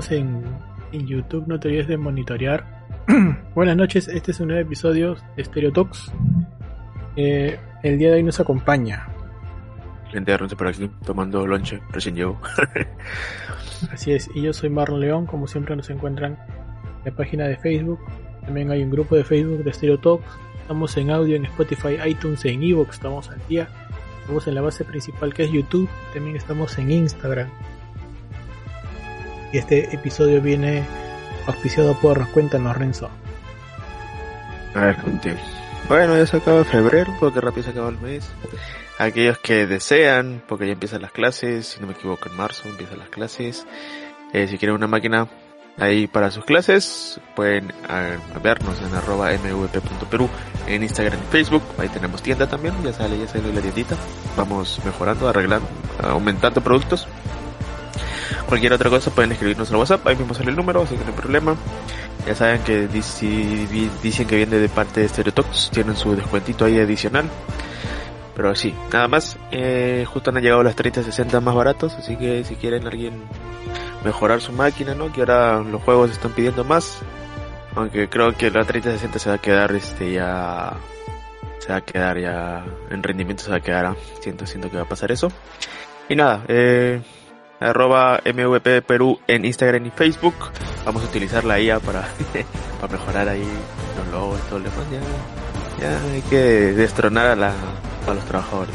Estamos en, en YouTube, no te olvides de monitorear. Buenas noches, este es un nuevo episodio de Stereo Talks. Eh, el día de hoy nos acompaña. Gente de por aquí, tomando lonche, recién llego. Así es, y yo soy Marlon León, como siempre nos encuentran en la página de Facebook. También hay un grupo de Facebook de Stereo Talks. Estamos en audio en Spotify, iTunes, en Evox, estamos al día. Estamos en la base principal que es YouTube. También estamos en Instagram. Y este episodio viene auspiciado por Cuéntanos Renzo. A ver, contigo. Bueno, ya se acaba febrero, porque rápido se acaba el mes. Aquellos que desean, porque ya empiezan las clases, si no me equivoco en marzo empiezan las clases. Eh, si quieren una máquina ahí para sus clases, pueden vernos en arroba mvp.peru en Instagram y Facebook. Ahí tenemos tienda también, ya sale, ya sale la tiendita. Vamos mejorando, arreglando, aumentando productos. Cualquier otra cosa pueden escribirnos al WhatsApp, ahí mismo sale el número, así que no hay problema. Ya saben que si dicen que viene de parte de Stereotox, tienen su descuentito ahí adicional. Pero sí, nada más. Eh, justo han llegado las 3060 más baratos, así que si quieren alguien mejorar su máquina, ¿no? Que ahora los juegos están pidiendo más. Aunque creo que la 3060 se va a quedar este ya se va a quedar ya en rendimiento se va a quedar siento siento que va a pasar eso y nada eh, arroba MVP Perú en Instagram y Facebook. Vamos a utilizar la IA para, para mejorar ahí los logos y todo lo demás. Ya, ya hay que destronar a, la, a los trabajadores.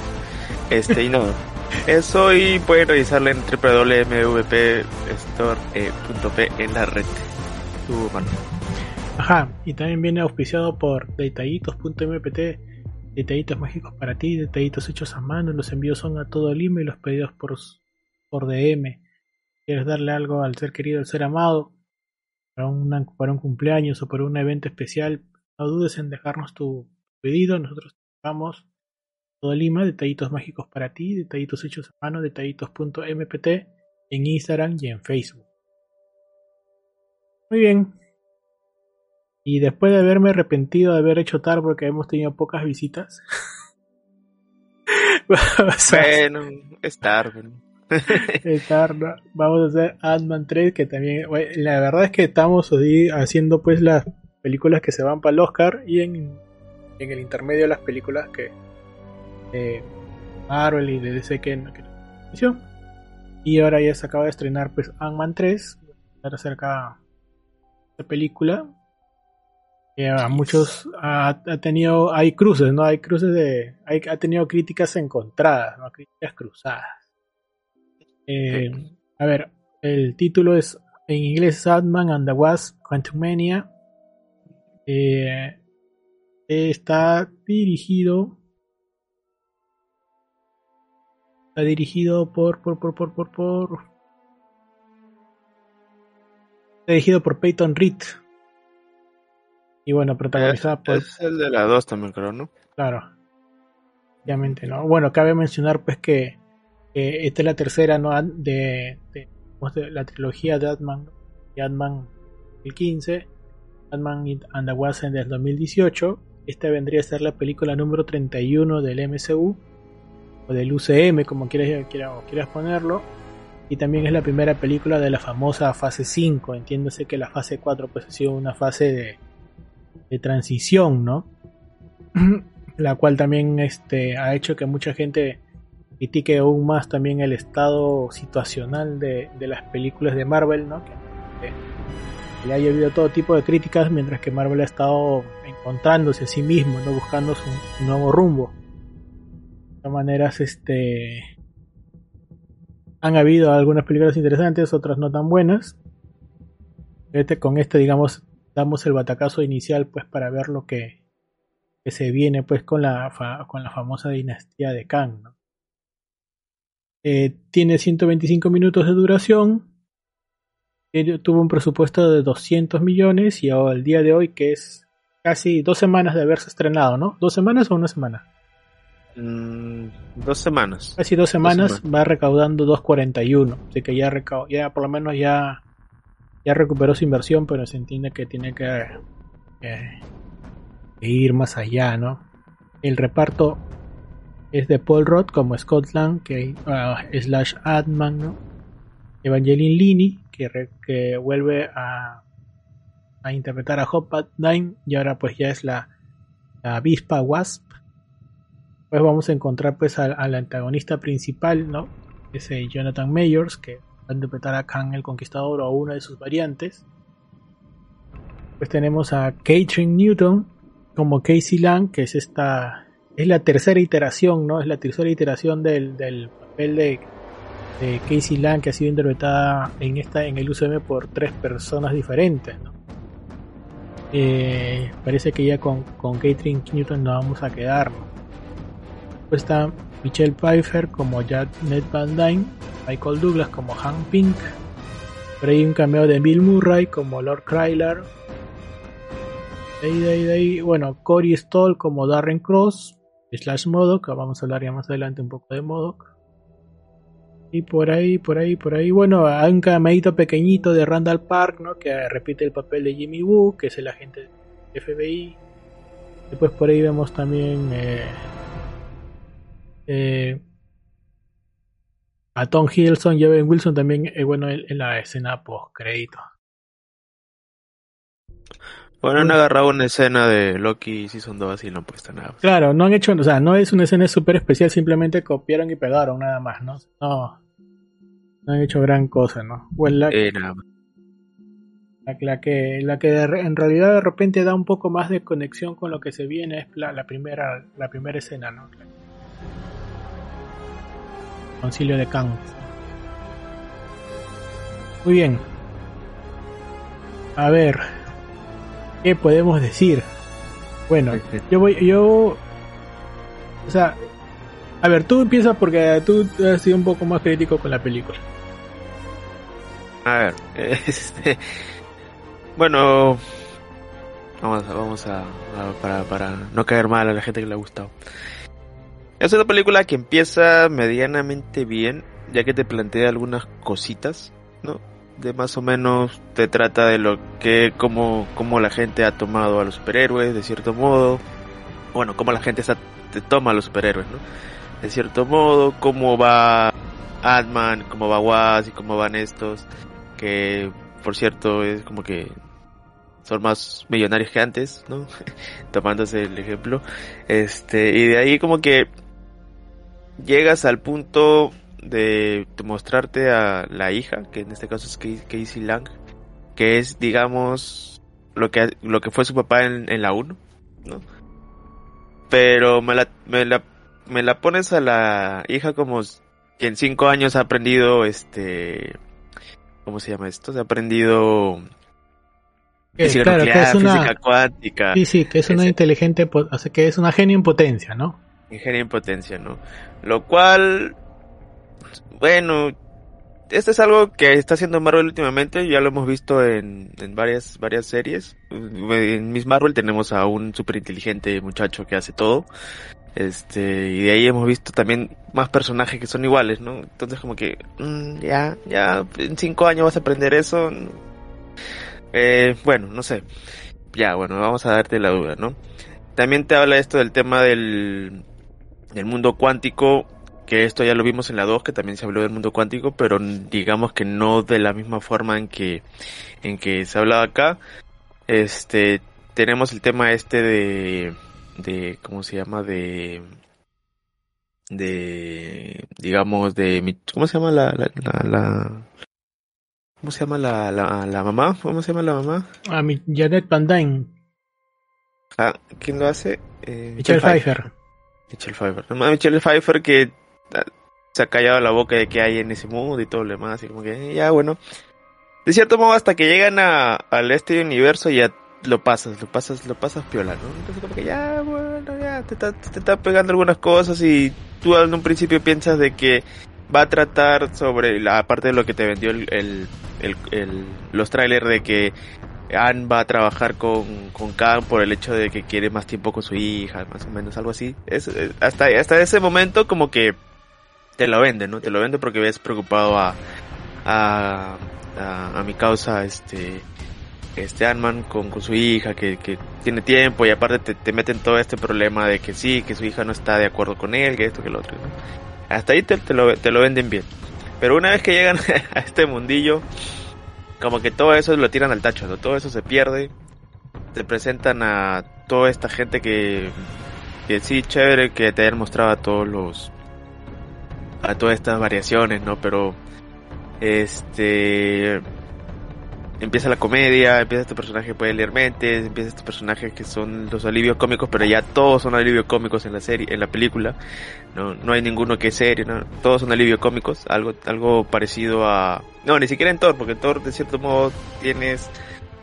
Este y no. Eso y pueden revisarla en www.mvpstore.p en la red. Tu mano. Ajá, y también viene auspiciado por detallitos.mpt, detallitos mágicos para ti, detallitos hechos a mano, los envíos son a todo Lima y los pedidos por por DM, quieres darle algo al ser querido, al ser amado, para, para un cumpleaños o para un evento especial, no dudes en dejarnos tu pedido, nosotros damos todo Lima, detallitos mágicos para ti, detallitos hechos a mano, detallitos.mpt en Instagram y en Facebook. Muy bien. Y después de haberme arrepentido de haber hecho tal porque hemos tenido pocas visitas. bueno, es tarde. Vamos a hacer Ant-Man 3, que también, la verdad es que estamos haciendo pues las películas que se van para el Oscar y en, en el intermedio las películas que eh, Marvel y DC que, que y ahora ya se acaba de estrenar pues Ant-Man 3 acerca de película que a muchos ha, tenido hay cruces no hay cruces de ha tenido críticas encontradas no críticas cruzadas eh, a ver, el título es en inglés Sadman and the Wasp Quantumania. Eh, está dirigido. Está dirigido por. por, por, por, por, por Está dirigido por Peyton Reed. Y bueno, protagonizada por. Es el de la 2 también, creo, ¿no? Claro. Obviamente, ¿no? Bueno, cabe mencionar pues que esta es la tercera de, de, la trilogía de Ant-Man, Ant-Man 2015, Ant-Man and the Wasp del 2018. Esta vendría a ser la película número 31 del MCU, o del UCM, como quieras, quieras, ponerlo. Y también es la primera película de la famosa fase 5. Entiéndose que la fase 4 pues, ha sido una fase de, de transición, ¿no? la cual también este, ha hecho que mucha gente critique aún más también el estado situacional de, las películas de Marvel, ¿no? Que, le haya habido todo tipo de críticas, mientras que Marvel ha estado encontrándose a sí mismo, no buscando su, nuevo rumbo. De todas maneras, este han habido algunas películas interesantes, otras no tan buenas. Este, con este, digamos, damos el batacazo inicial, pues, para ver lo que, que se viene, pues, con la, con la famosa dinastía de Kang. Eh, tiene 125 minutos de duración. tuvo un presupuesto de 200 millones y al día de hoy, que es casi dos semanas de haberse estrenado, ¿no? ¿Dos semanas o una semana? Mm, dos semanas. Casi dos semanas, va recaudando 2.41. Así que ya, ya por lo menos ya, ya recuperó su inversión, pero se entiende que tiene que, ir más allá, ¿no? El reparto es de Paul Roth como Scotland, que uh, slash Adman, ¿no? Evangeline Lini, que, que vuelve a, a interpretar a Hop Dime y ahora pues ya es la, la avispa Wasp. Pues vamos a encontrar pues al, antagonista principal, ¿no? Ese Jonathan Mayors, que va a interpretar a Khan el Conquistador o una de sus variantes. Pues tenemos a Catherine Newton como Casey Lang, que es esta es la tercera iteración, ¿no? Es la tercera iteración del, del papel de, Casey Lang que ha sido interpretada en esta en el UCM por tres personas diferentes. Eh, parece que ya con, con Catherine Newton nos vamos a quedar. Pues está Michelle Pfeiffer como Jack Ned Van Dyne, Michael Douglas como Hank Pink, por ahí un cameo de Bill Murray como Lord Kryler, de ahí, ahí, ahí, bueno, Corey Stoll como Darren Cross, slash Modoc, vamos a hablar ya más adelante un poco de Modoc. Y por ahí, por ahí, por ahí, bueno, hay un cameíto pequeñito de Randall Park, ¿no? Que repite el papel de Jimmy Woo, que es el agente FBI. Después por ahí vemos también eh, eh, a Tom Hiddleston y Ben Wilson también, eh, bueno, en, la escena post crédito. Bueno, han agarrado una escena de Loki Season 2 y no han puesto nada. Claro, no han hecho, o sea, no es una escena súper especial, simplemente copiaron y pegaron nada más, ¿no? No, no han hecho gran cosa, ¿no? la, eh, nada La, que, la que en realidad de repente da un poco más de conexión con lo que se viene es la, primera, la primera escena, ¿no? Concilio de Kang. Muy bien. A ver, ¿Qué podemos decir? Bueno, yo voy, yo, o sea, a ver, tú empiezas porque tú has sido un poco más crítico con la película. A ver, este, bueno, vamos, a, vamos a, para, para no caer mal a la gente que le ha gustado. Es una película que empieza medianamente bien, ya que te plantea algunas cositas, ¿no? De más o menos te trata de lo que como como la gente ha tomado a los superhéroes de cierto modo. Bueno como la gente te toma a los superhéroes no de cierto modo cómo va Ant-Man cómo va Wasp y cómo van estos que por cierto es como que son más millonarios que antes no tomándose el ejemplo. Este y de ahí como que llegas al punto de mostrarte a la hija, que en este caso es Casey Lang, que es, digamos, lo que, lo que fue su papá en, en la 1, ¿no? Pero me la, me, la, me la pones a la hija como que en 5 años ha aprendido, este, ¿cómo se llama esto? Se ha aprendido física física cuántica. Sí, sí, que es una inteligente, o sea, que es una genio en potencia, ¿no? Genio en potencia, ¿no? Lo cual bueno, esto es algo que está haciendo Marvel últimamente, ya lo hemos visto en, en varias, varias series. En Miss Marvel tenemos a un súper inteligente muchacho que hace todo. Este, y de ahí hemos visto también más personajes que son iguales, ¿no? Entonces como que, mm, ya, ya, en cinco años vas a aprender eso. Eh, bueno, no sé. Ya, bueno, vamos a darte la duda, ¿no? También te habla esto del tema del, del mundo cuántico que esto ya lo vimos en la 2, que también se habló del mundo cuántico, pero digamos que no de la misma forma en que, en que se hablaba acá. Este, tenemos el tema este de, de, ¿cómo se llama? De, de, digamos, de, ¿cómo se llama la, la, la, ¿cómo se llama la, la, la mamá? ¿Cómo se llama la mamá? A mi Janet Van Dyne. Ah, ¿Quién lo hace? Eh, Michelle Pfeiffer. Michelle Pfeiffer. No, Michelle Pfeiffer que ah, se ha callado la boca de que hay en ese mundo y todo lo demás. Y como que, ya, bueno. De cierto modo, hasta que llegan a, al este universo ya lo pasas, lo pasas, lo pasas piola, ¿no? Entonces como que ya, bueno, ya, te está, te está pegando algunas cosas y tú en un principio piensas de que va a tratar sobre la parte de lo que te vendió el, el, el, los trailers de que Anne va a trabajar con, con Khan por el hecho de que quiere más tiempo con su hija, más o menos algo así. Es, eh, hasta, hasta ese momento como que te lo vende, ¿no? Te lo vende porque ves preocupado a, a, a, a mi causa, este, este Ant-Man con, con su hija, que, que tiene tiempo y aparte te, te meten todo este problema de que sí, que su hija no está de acuerdo con él, que esto, que lo otro, ¿no? Hasta ahí te, te, lo, te lo venden bien. Pero una vez que llegan a este mundillo, como que todo eso lo tiran al tacho, ¿no? Todo eso se pierde. Te presentan a toda esta gente que, que sí, chévere, que te hayan mostrado a todos los, a todas estas variaciones, ¿no? Pero, este, empieza la comedia, empieza este personaje que puede leer mentes, empieza estos personajes que son los alivios cómicos, pero ya todos son alivios cómicos en la serie, en la película. No, no hay ninguno que es serio, ¿no? todos son alivios cómicos, algo, algo parecido a, no, ni siquiera en Thor, porque en Thor de cierto modo tienes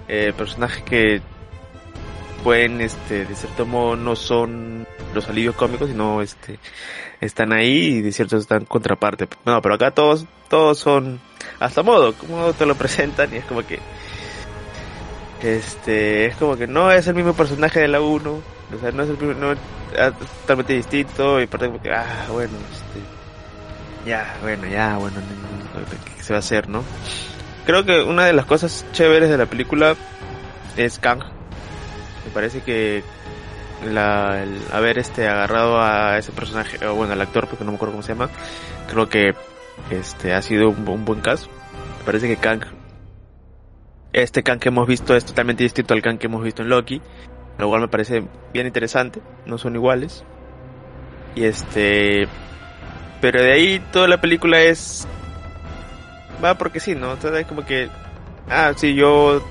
eh, personajes que pueden, este, de cierto modo no son los alivios cómicos, sino este, están ahí y de cierto están contraparte. No, pero acá todos, todos son hasta modo, como te lo presentan y es como que este es como que no es el mismo personaje de la 1 o sea no es el mismo no, es totalmente distinto y aparte como que ah bueno este ya bueno ya bueno qué se va a hacer no creo que una de las cosas chéveres de la película es Kang me parece que la, el haber este agarrado a ese personaje o bueno al actor porque no me acuerdo cómo se llama creo que este ha sido un, buen caso. Me parece que Kang, este Kang que hemos visto es totalmente distinto al Kang que hemos visto en Loki, lo cual me parece bien interesante, no son iguales. Y este, pero de ahí toda la película es, va porque sí, ¿no? Entonces es como que, ah, sí, yo,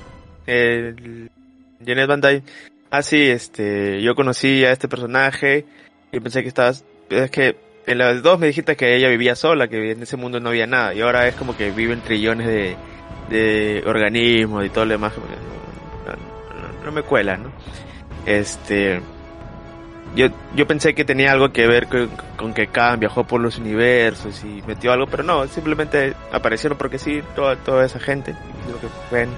Janet Van Dyne, ah, sí, este, yo conocí a este personaje y pensé que estabas, es que en las dos me dijiste que ella vivía sola, que en ese mundo no había nada, y ahora es como que viven trillones de, de organismos y todo lo demás, no, no, no me cuela, ¿no? Este, yo, yo pensé que tenía algo que ver con, que Khan viajó por los universos y metió algo, pero no, simplemente aparecieron porque sí, toda, toda esa gente, lo que ven.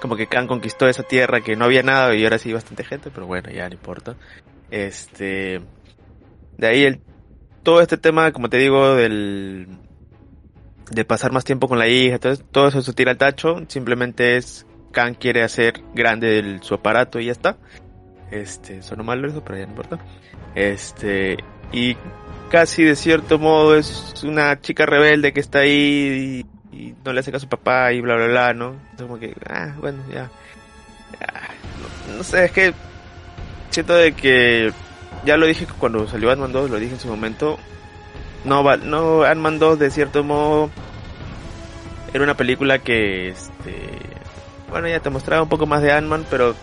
Como que Khan conquistó esa tierra que no había nada y ahora sí bastante gente, pero bueno, ya no importa. Este, de ahí el, todo este tema, como te digo, del de pasar más tiempo con la hija, entonces todo eso se tira al tacho, simplemente es Khan quiere hacer grande su aparato y ya está. Este, sonó mal eso, pero ya no importa. Este, y casi de cierto modo es una chica rebelde que está ahí y, no le hace caso a su papá y bla bla bla, ¿no? Es como que, ah, bueno, ya. Ah, no, no sé, es que siento de que ya lo dije cuando salió Ant-Man 2, lo dije en su momento. No, no, Ant-Man 2 de cierto modo era una película que, este, bueno, ya te mostraba un poco más de Ant-Man, pero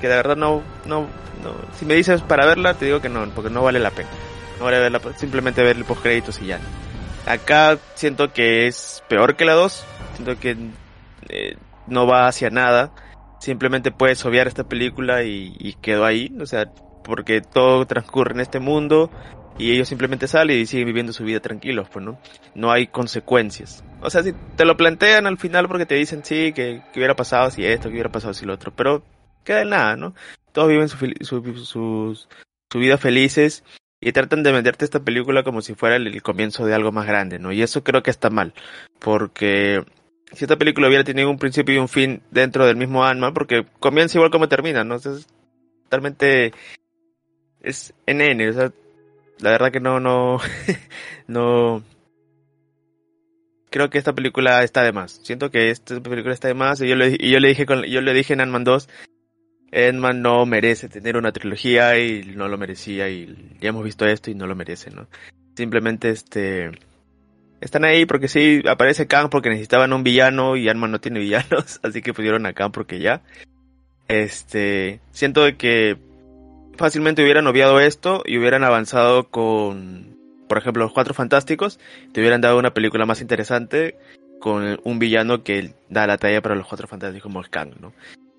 que de verdad no, no, no, si me dices para verla, te digo que no, porque no vale la pena. No vale verla, simplemente ver el post créditos y ya. Acá siento que es peor que la 2, siento que eh, no va hacia nada. Simplemente puedes obviar esta película y, quedó ahí, o sea, porque todo transcurre en este mundo y ellos simplemente salen y siguen viviendo su vida tranquilos, pues, ¿no? No hay consecuencias. O sea, si te lo plantean al final porque te dicen, sí, que, que hubiera pasado si esto, que hubiera pasado si lo otro, pero queda nada, ¿no? Todos viven su, su, su vida felices y tratan de venderte esta película como si fuera el, comienzo de algo más grande, ¿no? Y eso creo que está mal, porque si esta película hubiera tenido un principio y un fin dentro del mismo alma, porque comienza igual como termina, ¿no? Entonces, totalmente es NN, o sea, la verdad que no, no, no, creo que esta película está de más. Siento que esta película está de más y yo le, y yo le dije con, yo le dije en Ant-Man 2, Ant-Man no merece tener una trilogía y no lo merecía y ya hemos visto esto y no lo merece, ¿no? Simplemente este, están ahí porque sí, aparece Kang porque necesitaban un villano y Ant-Man no tiene villanos, así que pusieron a Kang porque ya. Este, siento de que fácilmente hubieran obviado esto y hubieran avanzado con, por ejemplo, los Cuatro Fantásticos, te hubieran dado una película más interesante con un villano que da la talla para los Cuatro Fantásticos como el Kang, ¿no?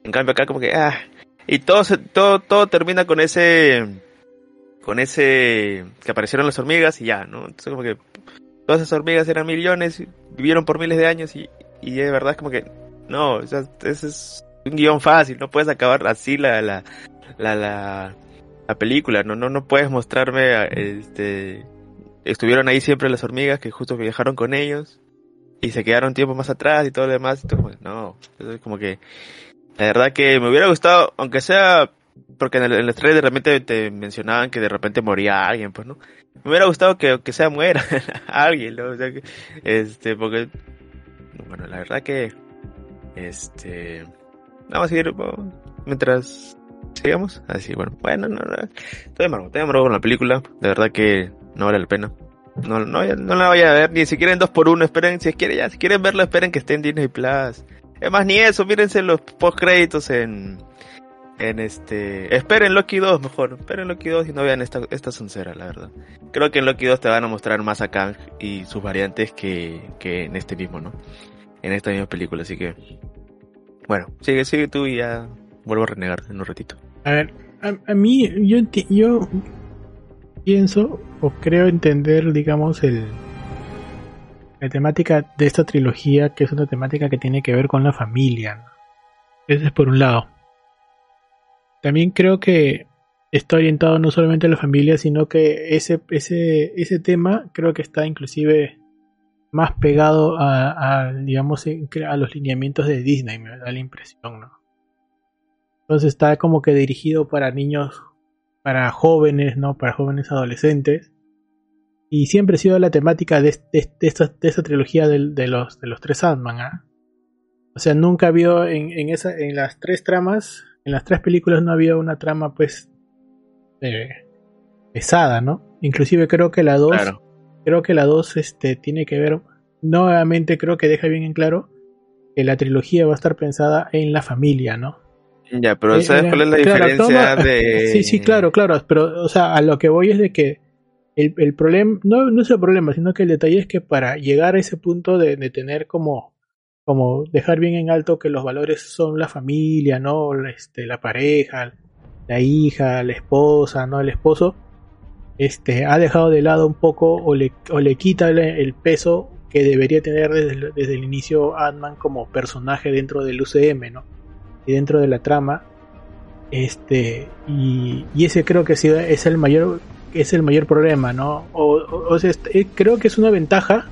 En cambio acá como que, ah, y todo, todo, todo termina con ese, con ese, que aparecieron las hormigas y ya, ¿no? Entonces como que todas esas hormigas eran millones, vivieron por miles de años y, y de verdad es como que, no, ese es un guion fácil, no puedes acabar así la, la, la, la, la película, no, no, no puedes mostrarme, este, estuvieron ahí siempre las hormigas que justo viajaron con ellos y se quedaron tiempo más atrás y todo lo demás, no, es como que, la verdad que me hubiera gustado, aunque sea, porque en el, en el trailer de repente te mencionaban que de repente moría alguien, pues, ¿no? Me hubiera gustado que, que sea muera alguien, ¿no? O sea, que, este, porque, bueno, la verdad que, este, vamos a seguir mientras sigamos. Así, bueno, bueno, no, no, estoy amargo, estoy con la película. De verdad que no vale la pena. No, no, no la vaya a ver, ni siquiera en 2 por 1 esperen, si quieren, ya, si quieren verla, esperen que esté en Disney Plus. Es más, ni eso, mírense los post créditos en, en este, esperen Loki 2 mejor, esperen Loki 2 y no vean esta, esta soncera, la verdad. Creo que en Loki 2 te van a mostrar más a Kang y sus variantes que, que en este mismo, ¿no? En esta misma película, así que, bueno, sigue, sigue tú y ya vuelvo a renegar en un ratito. A ver, a, a mí, yo, yo pienso o creo entender, digamos, el la temática de esta trilogía, que es una temática que tiene que ver con la familia. ¿no? Ese es por un lado. También creo que está orientado no solamente a la familia, sino que ese, ese, ese tema creo que está inclusive más pegado a, a, digamos, a los lineamientos de Disney, me da la impresión, ¿no? Entonces está como que dirigido para niños, para jóvenes, ¿no? Para jóvenes adolescentes. Y siempre ha sido la temática de, de, de, esta, de esta, trilogía de, los, de los tres Ant-Man, ¿ah? O sea, nunca ha habido en, en, esa, en las tres tramas, en las tres películas no había una trama, pues, eh, pesada, ¿no? Inclusive creo que la 2, claro. creo que la 2 este, tiene que ver, nuevamente creo que deja bien en claro que la trilogía va a estar pensada en la familia, ¿no? Ya, pero eh, ¿sabes cuál es la claro, diferencia toma, de...? Sí, sí, claro, claro, pero, o sea, a lo que voy es de que el, el problema, no, no es el problema, sino que el detalle es que para llegar a ese punto de, de tener como, como dejar bien en alto que los valores son la familia, ¿no? Este, la pareja, la hija, la esposa, ¿no? El esposo, este, ha dejado de lado un poco o le, o le quita el, el peso que debería tener desde, desde el inicio Ant-Man como personaje dentro del UCM, ¿no? Y dentro de la trama. Este, y, y ese creo que es el mayor, es el mayor problema, ¿no? O, o, este, creo que es una ventaja,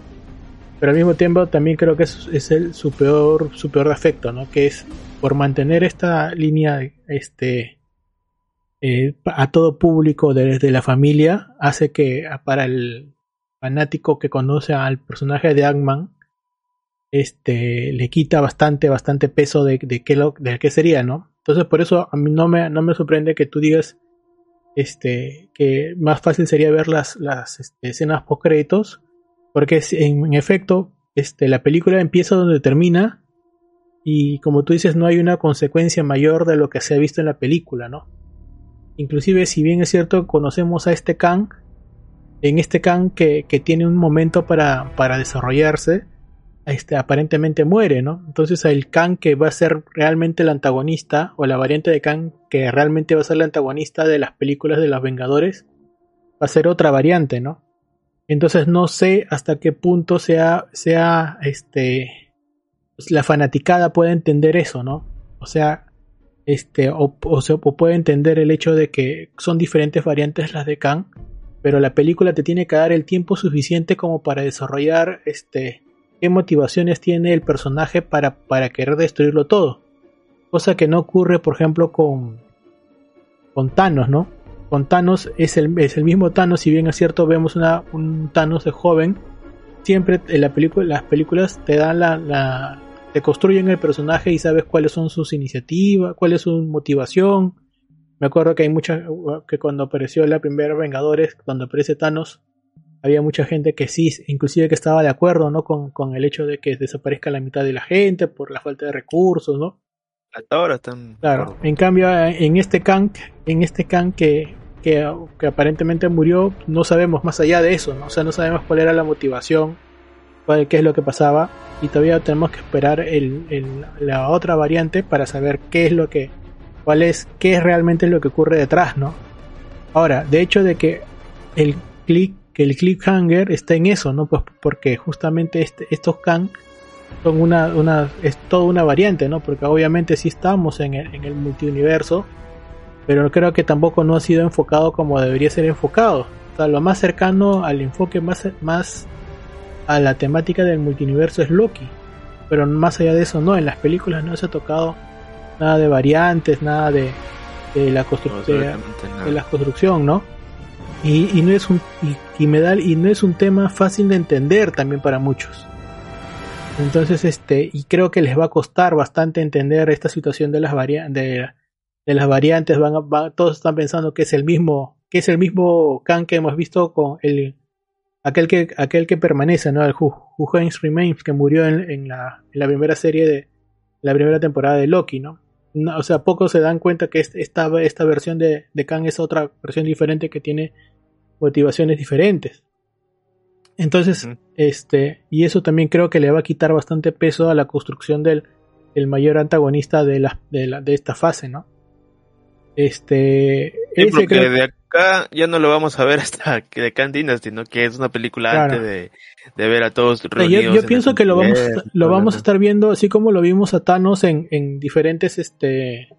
pero al mismo tiempo también creo que es, es el, su peor, su peor ¿no? Que es por mantener esta línea, este, eh, a todo público desde la familia, hace que para el fanático que conoce al personaje de Ant-Man, este, le quita bastante, bastante peso de, de, qué lo, de qué sería, ¿no? Entonces por eso a mí no me, no me sorprende que tú digas este, que más fácil sería ver las, las este, escenas post créditos, porque en, efecto este, la película empieza donde termina y como tú dices no hay una consecuencia mayor de lo que se ha visto en la película, ¿no? Inclusive si bien es cierto conocemos a este Kang, en este Kang que, que tiene un momento para, para desarrollarse, este, aparentemente muere, ¿no? Entonces el Kang que va a ser realmente el antagonista, o la variante de Kang que realmente va a ser el antagonista de las películas de los Vengadores, va a ser otra variante, ¿no? Entonces no sé hasta qué punto sea, sea este, pues la fanaticada puede entender eso, ¿no? O sea, este, o, o, se, o puede entender el hecho de que son diferentes variantes las de Kang, pero la película te tiene que dar el tiempo suficiente como para desarrollar este, qué motivaciones tiene el personaje para, para querer destruirlo todo. Cosa que no ocurre, por ejemplo, con, con Thanos, ¿no? Con Thanos es el, es el mismo Thanos, si bien es cierto, vemos una, un Thanos de joven. Siempre en la película, las películas te dan la, la, te construyen el personaje y sabes cuáles son sus iniciativas, cuál es su motivación. Me acuerdo que hay muchas, que cuando apareció la primera Vengadores, cuando aparece Thanos, había mucha gente que sí, inclusive que estaba de acuerdo, ¿no? Con, con el hecho de que desaparezca la mitad de la gente por la falta de recursos, ¿no? Hasta ahora están. Claro. En cambio, en este Kang, en este Kang que, que, que, aparentemente murió, no sabemos más allá de eso, ¿no? O sea, no sabemos cuál era la motivación, cuál, qué es lo que pasaba, y todavía tenemos que esperar el, el, la otra variante para saber qué es lo que, cuál es, qué es realmente lo que ocurre detrás, ¿no? Ahora, de hecho de que el click, que el cliffhanger está en eso, ¿no? Pues porque justamente este, estos Kang son una, una, es toda una variante, ¿no? Porque obviamente sí estamos en el, en el multiuniverso, pero creo que tampoco no ha sido enfocado como debería ser enfocado. O sea, lo más cercano al enfoque más, más a la temática del multiuniverso es Loki. Pero más allá de eso, no, en las películas no se ha tocado nada de variantes, nada de, de la, constru No, de, absolutamente nada. de la construcción, ¿no? Y, y no es un y, me da- y no es un tema fácil de entender también para muchos. Entonces, este, y creo que les va a costar bastante entender esta situación de las varia- de, de las variantes. Van, a- van- todos están pensando que es el mismo, que es el mismo Khan que hemos visto con el aquel que aquel que permanece, ¿no? El Who, Remains que murió en, en la, en la primera serie de la primera temporada de Loki, ¿no? No, o sea, pocos se dan cuenta que este- esta, esta versión de, de Kang es otra versión diferente que tiene motivaciones diferentes. Entonces, este, y eso también creo que le va a quitar bastante peso a la construcción del, del mayor antagonista de, la, de, la, de esta fase, ¿no? Este, Sí, ese porque creo- de acá ya no lo vamos a ver hasta que de Khan Dynasty, ¿no? Que es una película Claro. antes de, de ver a todos reunidos. yo, yo en pienso que lo vamos, a estar- lo todo vamos a eso. estar viendo así como lo vimos a Thanos en, en diferentes este,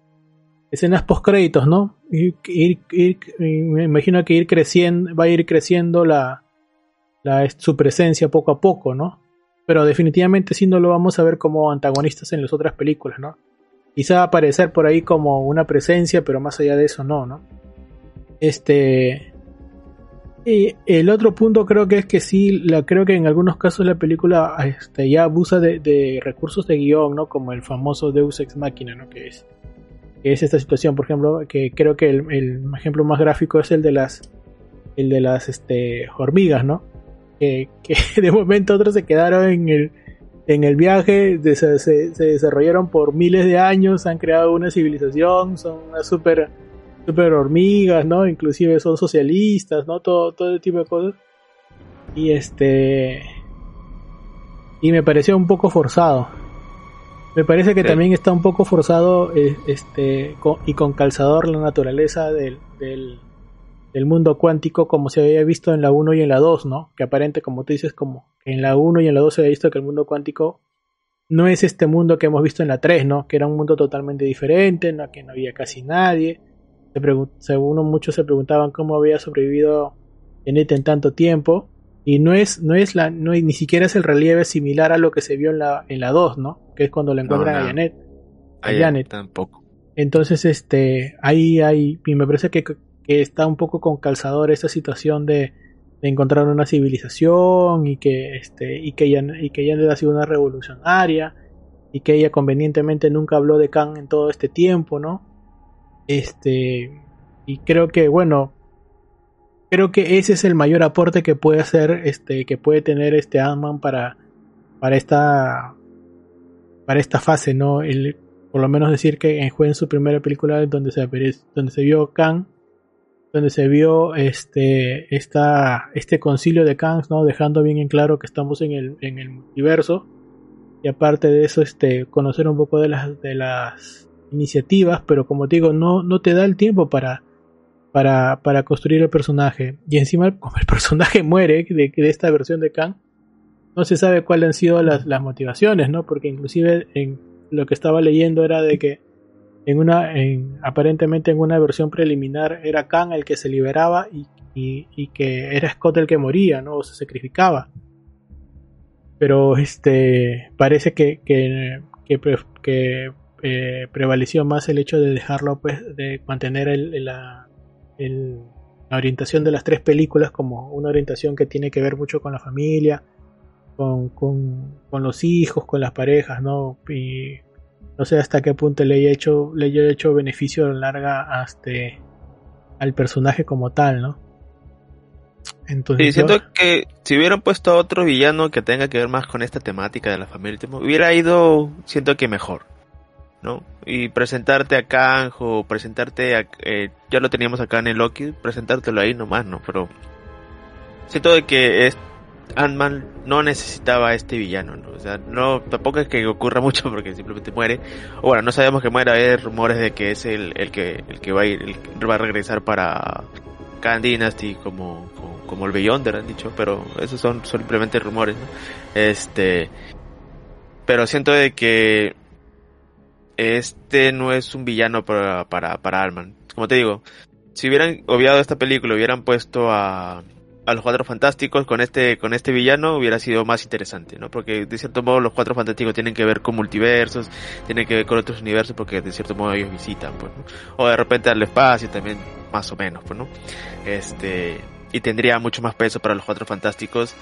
escenas post créditos, ¿no? Ir, ir- ir- me imagino que ir creciendo, va a ir creciendo la, la, su presencia poco a poco, ¿no? Pero definitivamente sí no lo vamos a ver como antagonistas en las otras películas, ¿no? Quizá va a aparecer por ahí como una presencia, pero más allá de eso no, ¿no? Este, y el otro punto creo que es que sí, la, creo que en algunos casos la película este, ya abusa de, recursos de guion, ¿no? Como el famoso Deus Ex Machina, ¿no? Que es, que es esta situación, por ejemplo, que creo que el, el ejemplo más gráfico es el de las, el de las este, hormigas, ¿no? Que, que de momento otros se quedaron en el, en el viaje, se, se- desarrollaron por miles de años, han creado una civilización, son unas super super hormigas, ¿no? Inclusive son socialistas, ¿no? Todo, todo ese tipo de cosas. Y este... Y me pareció un poco forzado. Me parece que Sí. también está un poco forzado eh, este con- y con calzador la naturaleza del, del, del mundo cuántico como se había visto en la 1 y en la 2, ¿no? Que aparente, como tú dices, como en la 1 y en la 2 se había visto que el mundo cuántico no es este mundo que hemos visto en la 3, ¿no? Que era un mundo totalmente diferente, ¿no? que no había casi nadie. Se según muchos se preguntaban cómo había sobrevivido Janet en tanto tiempo. Y no es, no es la, no ni siquiera es el relieve similar a lo que se vio en la, en la 2, ¿no? Que es cuando le encuentran no. a Janet. a Janet. Tampoco. Entonces, este, ahí hay, y me parece que, que está un poco con calzador esta situación de, de encontrar una civilización y que, este, y que ella, y que ella ha sido una revolucionaria y que ella convenientemente nunca habló de Khan en todo este tiempo, ¿no? Este, y creo que, bueno, creo que ese es el mayor aporte que puede hacer, este, que puede tener este Ant-Man para, para esta, para esta fase, ¿no? El, por lo menos decir que en su primera película donde se, donde se vio Kang, donde se vio este, esta, este concilio de Kangs, ¿no? Dejando bien en claro que estamos en el, en el multiverso. Y aparte de eso, este, conocer un poco de las, de las iniciativas, pero como te digo, no, no te da el tiempo para, para, para construir el personaje. Y encima, como el personaje muere de, de esta versión de Kang, no se sabe cuáles han sido las, las motivaciones, ¿no? Porque inclusive en lo que estaba leyendo era de que en una, en, aparentemente en una versión preliminar era Khan el que se liberaba y, y, que era Scott el que moría, ¿no? O se sacrificaba. Pero este parece que, que, eh, prevaleció más el hecho de dejarlo, pues, de mantener el, la, el- la orientación de las tres películas como una orientación que tiene que ver mucho con la familia, con, con, con los hijos, con las parejas, ¿no? Y no sé hasta qué punto le haya hecho, le haya hecho beneficio a la larga hasta al personaje como tal, ¿no? Entonces, Sí, siento que si hubieran puesto a otro villano que tenga que ver más con esta temática de la familia, hubiera ido, siento que mejor, ¿no? Y presentarte a Kang o presentarte a, eh, ya lo teníamos acá en el Loki, presentártelo ahí nomás, ¿no? Pero siento de que es, Ant-Man no necesitaba a este villano, ¿no? O sea, no, tampoco es que ocurra mucho porque simplemente muere. O bueno, no sabemos que muera, hay rumores de que es el, el que, el que va a ir, va a regresar para Khan Dynasty como, como, como el Beyonder han dicho, pero esos son simplemente rumores, ¿no? Este, pero siento de que este no es un villano para, para, para Ant-Man. Como te digo, si hubieran obviado esta película, hubieran puesto a, a los cuatro fantásticos con este con este villano hubiera sido más interesante, ¿no? Porque de cierto modo los cuatro fantásticos tienen que ver con multiversos, tienen que ver con otros universos porque de cierto modo ellos visitan, pues, ¿no? O de repente al espacio también más o menos, pues, ¿no? Este y tendría mucho más peso para los cuatro fantásticos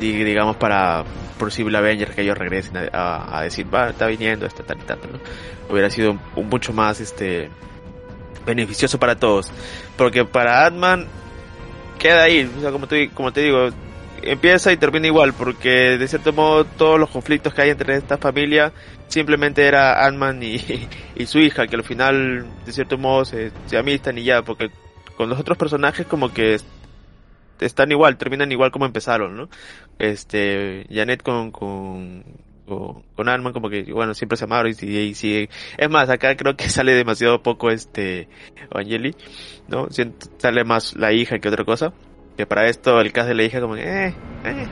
y digamos para posible Avengers que ellos regresen a, a, a decir, va, está viniendo esto tal y tal, ¿no? Hubiera sido un, un mucho más este beneficioso para todos, porque para Ant-Man queda ahí, o sea, como te, como te digo, empieza y termina igual, porque de cierto modo todos los conflictos que hay entre esta familia simplemente era Ant-Man y, y, su hija, que al final de cierto modo se, se amistan y ya, porque con los otros personajes como que están igual, terminan igual como empezaron, ¿no? Este, Janet con, con, con, con Ant-Man como que, bueno, siempre se amaron y, y, sigue. Es más, acá creo que sale demasiado poco este Angeli, ¿no? Sale más la hija que otra cosa. Que para esto el caso de la hija como que, eh, eh,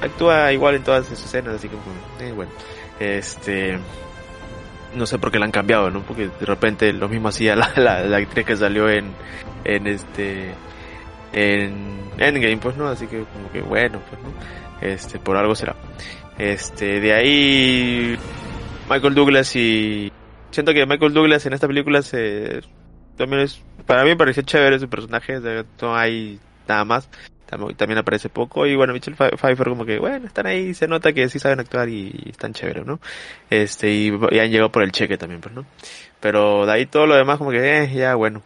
actúa igual en todas sus escenas, así como, eh, bueno, este, no sé por qué la han cambiado, ¿no? Porque de repente lo mismo hacía la, la actriz que salió en, en este, en Endgame, pues, ¿no? Así que como que bueno, pues, ¿no? Este, por algo será. Este, de ahí Michael Douglas y siento que Michael Douglas en esta película se también es para mí pareció chévere su personaje, no hay nada más. También aparece poco y bueno, Michelle Pfeiffer como que bueno, están ahí, se nota que sí saben actuar y, están chéveres, ¿no? Este, y, y, han llegado por el cheque también, pues, ¿no? Pero de ahí todo lo demás como que eh, ya bueno.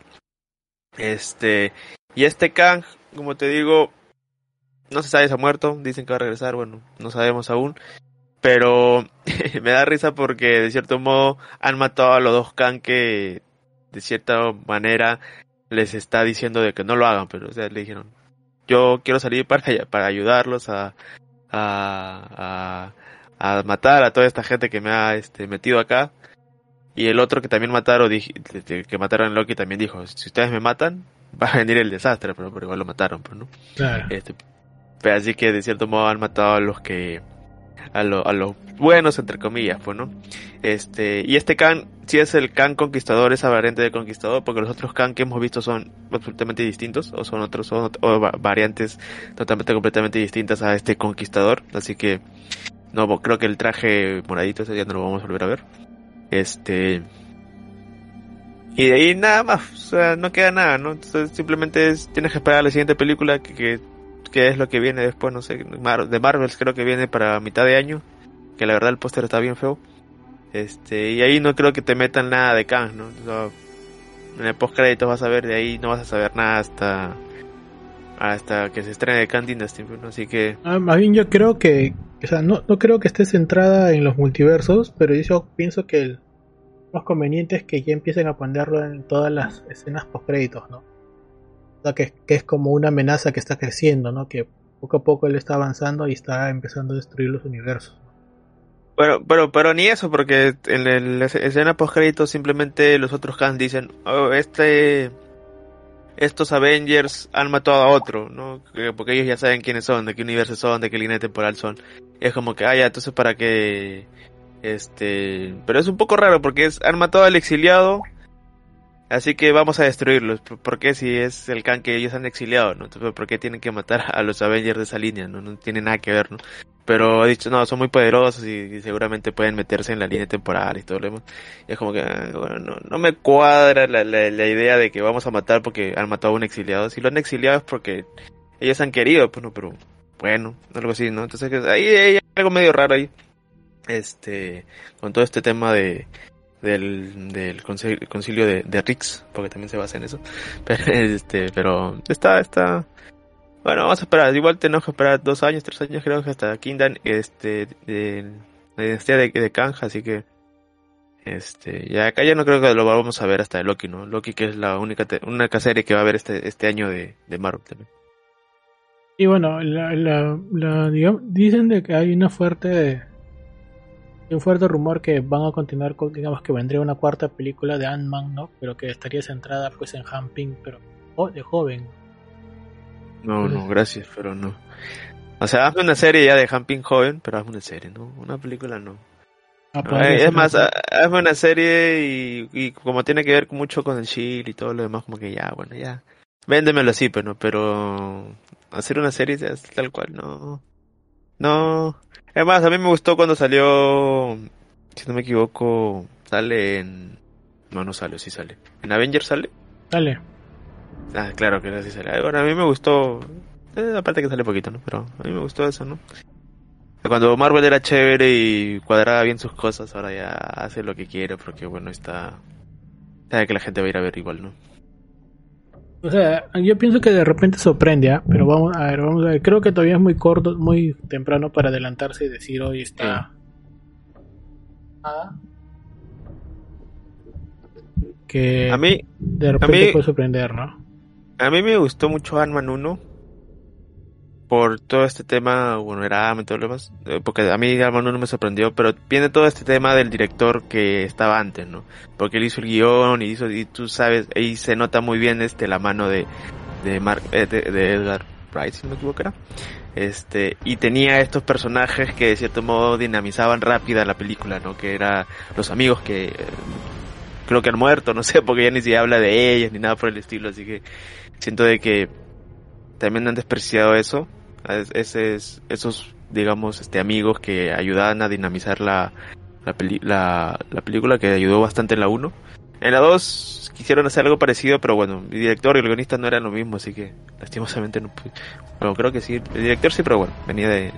Este, y este Kang, como te digo, no se sabe si ha muerto, dicen que va a regresar, bueno, no sabemos aún. Pero me da risa porque de cierto modo han matado a los dos Kang que de cierta manera les está diciendo de que no lo hagan, pero o le dijeron, yo quiero salir para, para ayudarlos a, a, a, a matar a toda esta gente que me ha este, metido acá. Y el otro que también mataron, que mataron a Loki también dijo, si ustedes me matan, va a venir el desastre, pero, pero igual lo mataron, pues, ¿no? Claro. Este, pero así que de cierto modo han matado a los que a, lo, a los buenos entre comillas pues no este y este Khan sí es el Khan conquistador esa variante de conquistador porque los otros Khan que hemos visto son absolutamente distintos o son otros son o variantes totalmente completamente distintas a este conquistador así que no creo que el traje moradito ese ya no lo vamos a volver a ver este y de ahí nada más, o sea, no queda nada, ¿no? Entonces, simplemente es, tienes que esperar a la siguiente película que, es lo que viene después, no sé, de Marvels creo que viene para mitad de año, que la verdad el póster está bien feo. Este, y ahí no creo que te metan nada de Kang, ¿no? En el post crédito vas a ver, de ahí no vas a saber nada hasta hasta que se estrene Kang Dynasty, ¿no? Así que... Ah, más bien yo creo que, o sea, no, no creo que esté centrada en los multiversos, pero yo pienso que el más conveniente es que ya empiecen a ponerlo en todas las escenas post créditos, ¿no? O sea, que, que, es como una amenaza que está creciendo, ¿no? Que poco a poco él está avanzando y está empezando a destruir los universos. Bueno, pero, pero ni eso, porque en la escena post créditos simplemente los otros Khan dicen, oh, este, estos Avengers han matado a otro, ¿no? Porque ellos ya saben quiénes son, de qué universo son, de qué línea temporal son. Es como que, ah, ya, entonces para que este, pero es un poco raro porque es, han matado al exiliado, así que vamos a destruirlos. ¿Por qué si es el Khan que ellos han exiliado, no? Entonces, ¿por qué tienen que matar a los Avengers de esa línea? No, no tiene nada que ver, ¿no? Pero ha dicho, no, son muy poderosos y, seguramente pueden meterse en la línea temporal y todo lo demás. Es como que, bueno, no, me cuadra la, la, la, idea de que vamos a matar porque han matado a un exiliado. Si lo han exiliado es porque ellos han querido, pues no, pero bueno, algo así, ¿no? Entonces, ahí hay algo medio raro ahí este con todo este tema de del, del concilio de, de Rix porque también se basa en eso pero este pero está está Bueno, vamos a esperar. Igual tenemos que esperar dos años, tres años, creo que hasta Kingdom, este, de, de, de Kanja, así que. Este, ya acá ya no creo que lo vamos a ver hasta Loki, ¿no? Loki que es la única, única serie que va a haber este, este año de, de Marvel también. Y bueno, la, la, digamos, dicen de que hay una fuerte un fuerte rumor que van a continuar con, digamos que vendría una cuarta película de Ant-Man, ¿no? Pero que estaría centrada pues en Han Ping, pero de joven. No, no, gracias, pero no. O sea, hazme una serie ya de Han Ping joven, pero hazme una serie, ¿no? Una película no. Ah, pues, es más, hazme una serie y, y, como tiene que ver mucho con el Shield y todo lo demás, como que ya, bueno, ya. Véndemelo así, pero no, pero hacer una serie tal cual, no. No. Es más, a mí me gustó cuando salió, si no me equivoco, sale en... No, no sale, sí sale. ¿En Avengers sale? Sale. Ah, claro que sí sale. Ahora, a mí me gustó, eh, aparte que sale poquito, ¿no? Pero a mí me gustó eso, ¿no? Cuando Marvel era chévere y cuadraba bien sus cosas, ahora ya hace lo que quiere porque, bueno, está... Sabe que la gente va a ir a ver igual, ¿no? O sea, yo pienso que de repente sorprende, ¿ah? pero vamos a ver, vamos a ver. Creo que todavía es muy corto, muy temprano para adelantarse y decir hoy está. Ah. Que a mí, de repente puede sorprender, ¿no? A mí me gustó mucho Ant-Man 1 por todo este tema, bueno, era demás, eh, porque a mí Ant-Man 1 me sorprendió, pero viene todo este tema del director que estaba antes, ¿no? Porque él hizo el guion y hizo, y tú sabes, ahí se nota muy bien este la mano de, de, Mark, eh, de, Edgar Wright, si no me equivoco era. Este, y tenía estos personajes que de cierto modo dinamizaban rápida la película, ¿no? Que era los amigos que eh, creo que han muerto, no sé, porque ya ni se habla de ellos ni nada por el estilo, así que siento de que también han despreciado eso es, esos, digamos, este, amigos que ayudaban a dinamizar la, la, la, película, que ayudó bastante en la 1. En la 2 quisieron hacer algo parecido, pero bueno, el director y el guionista no eran lo mismo, así que lastimosamente no Bueno, creo que sí, el director sí, pero bueno, venía de...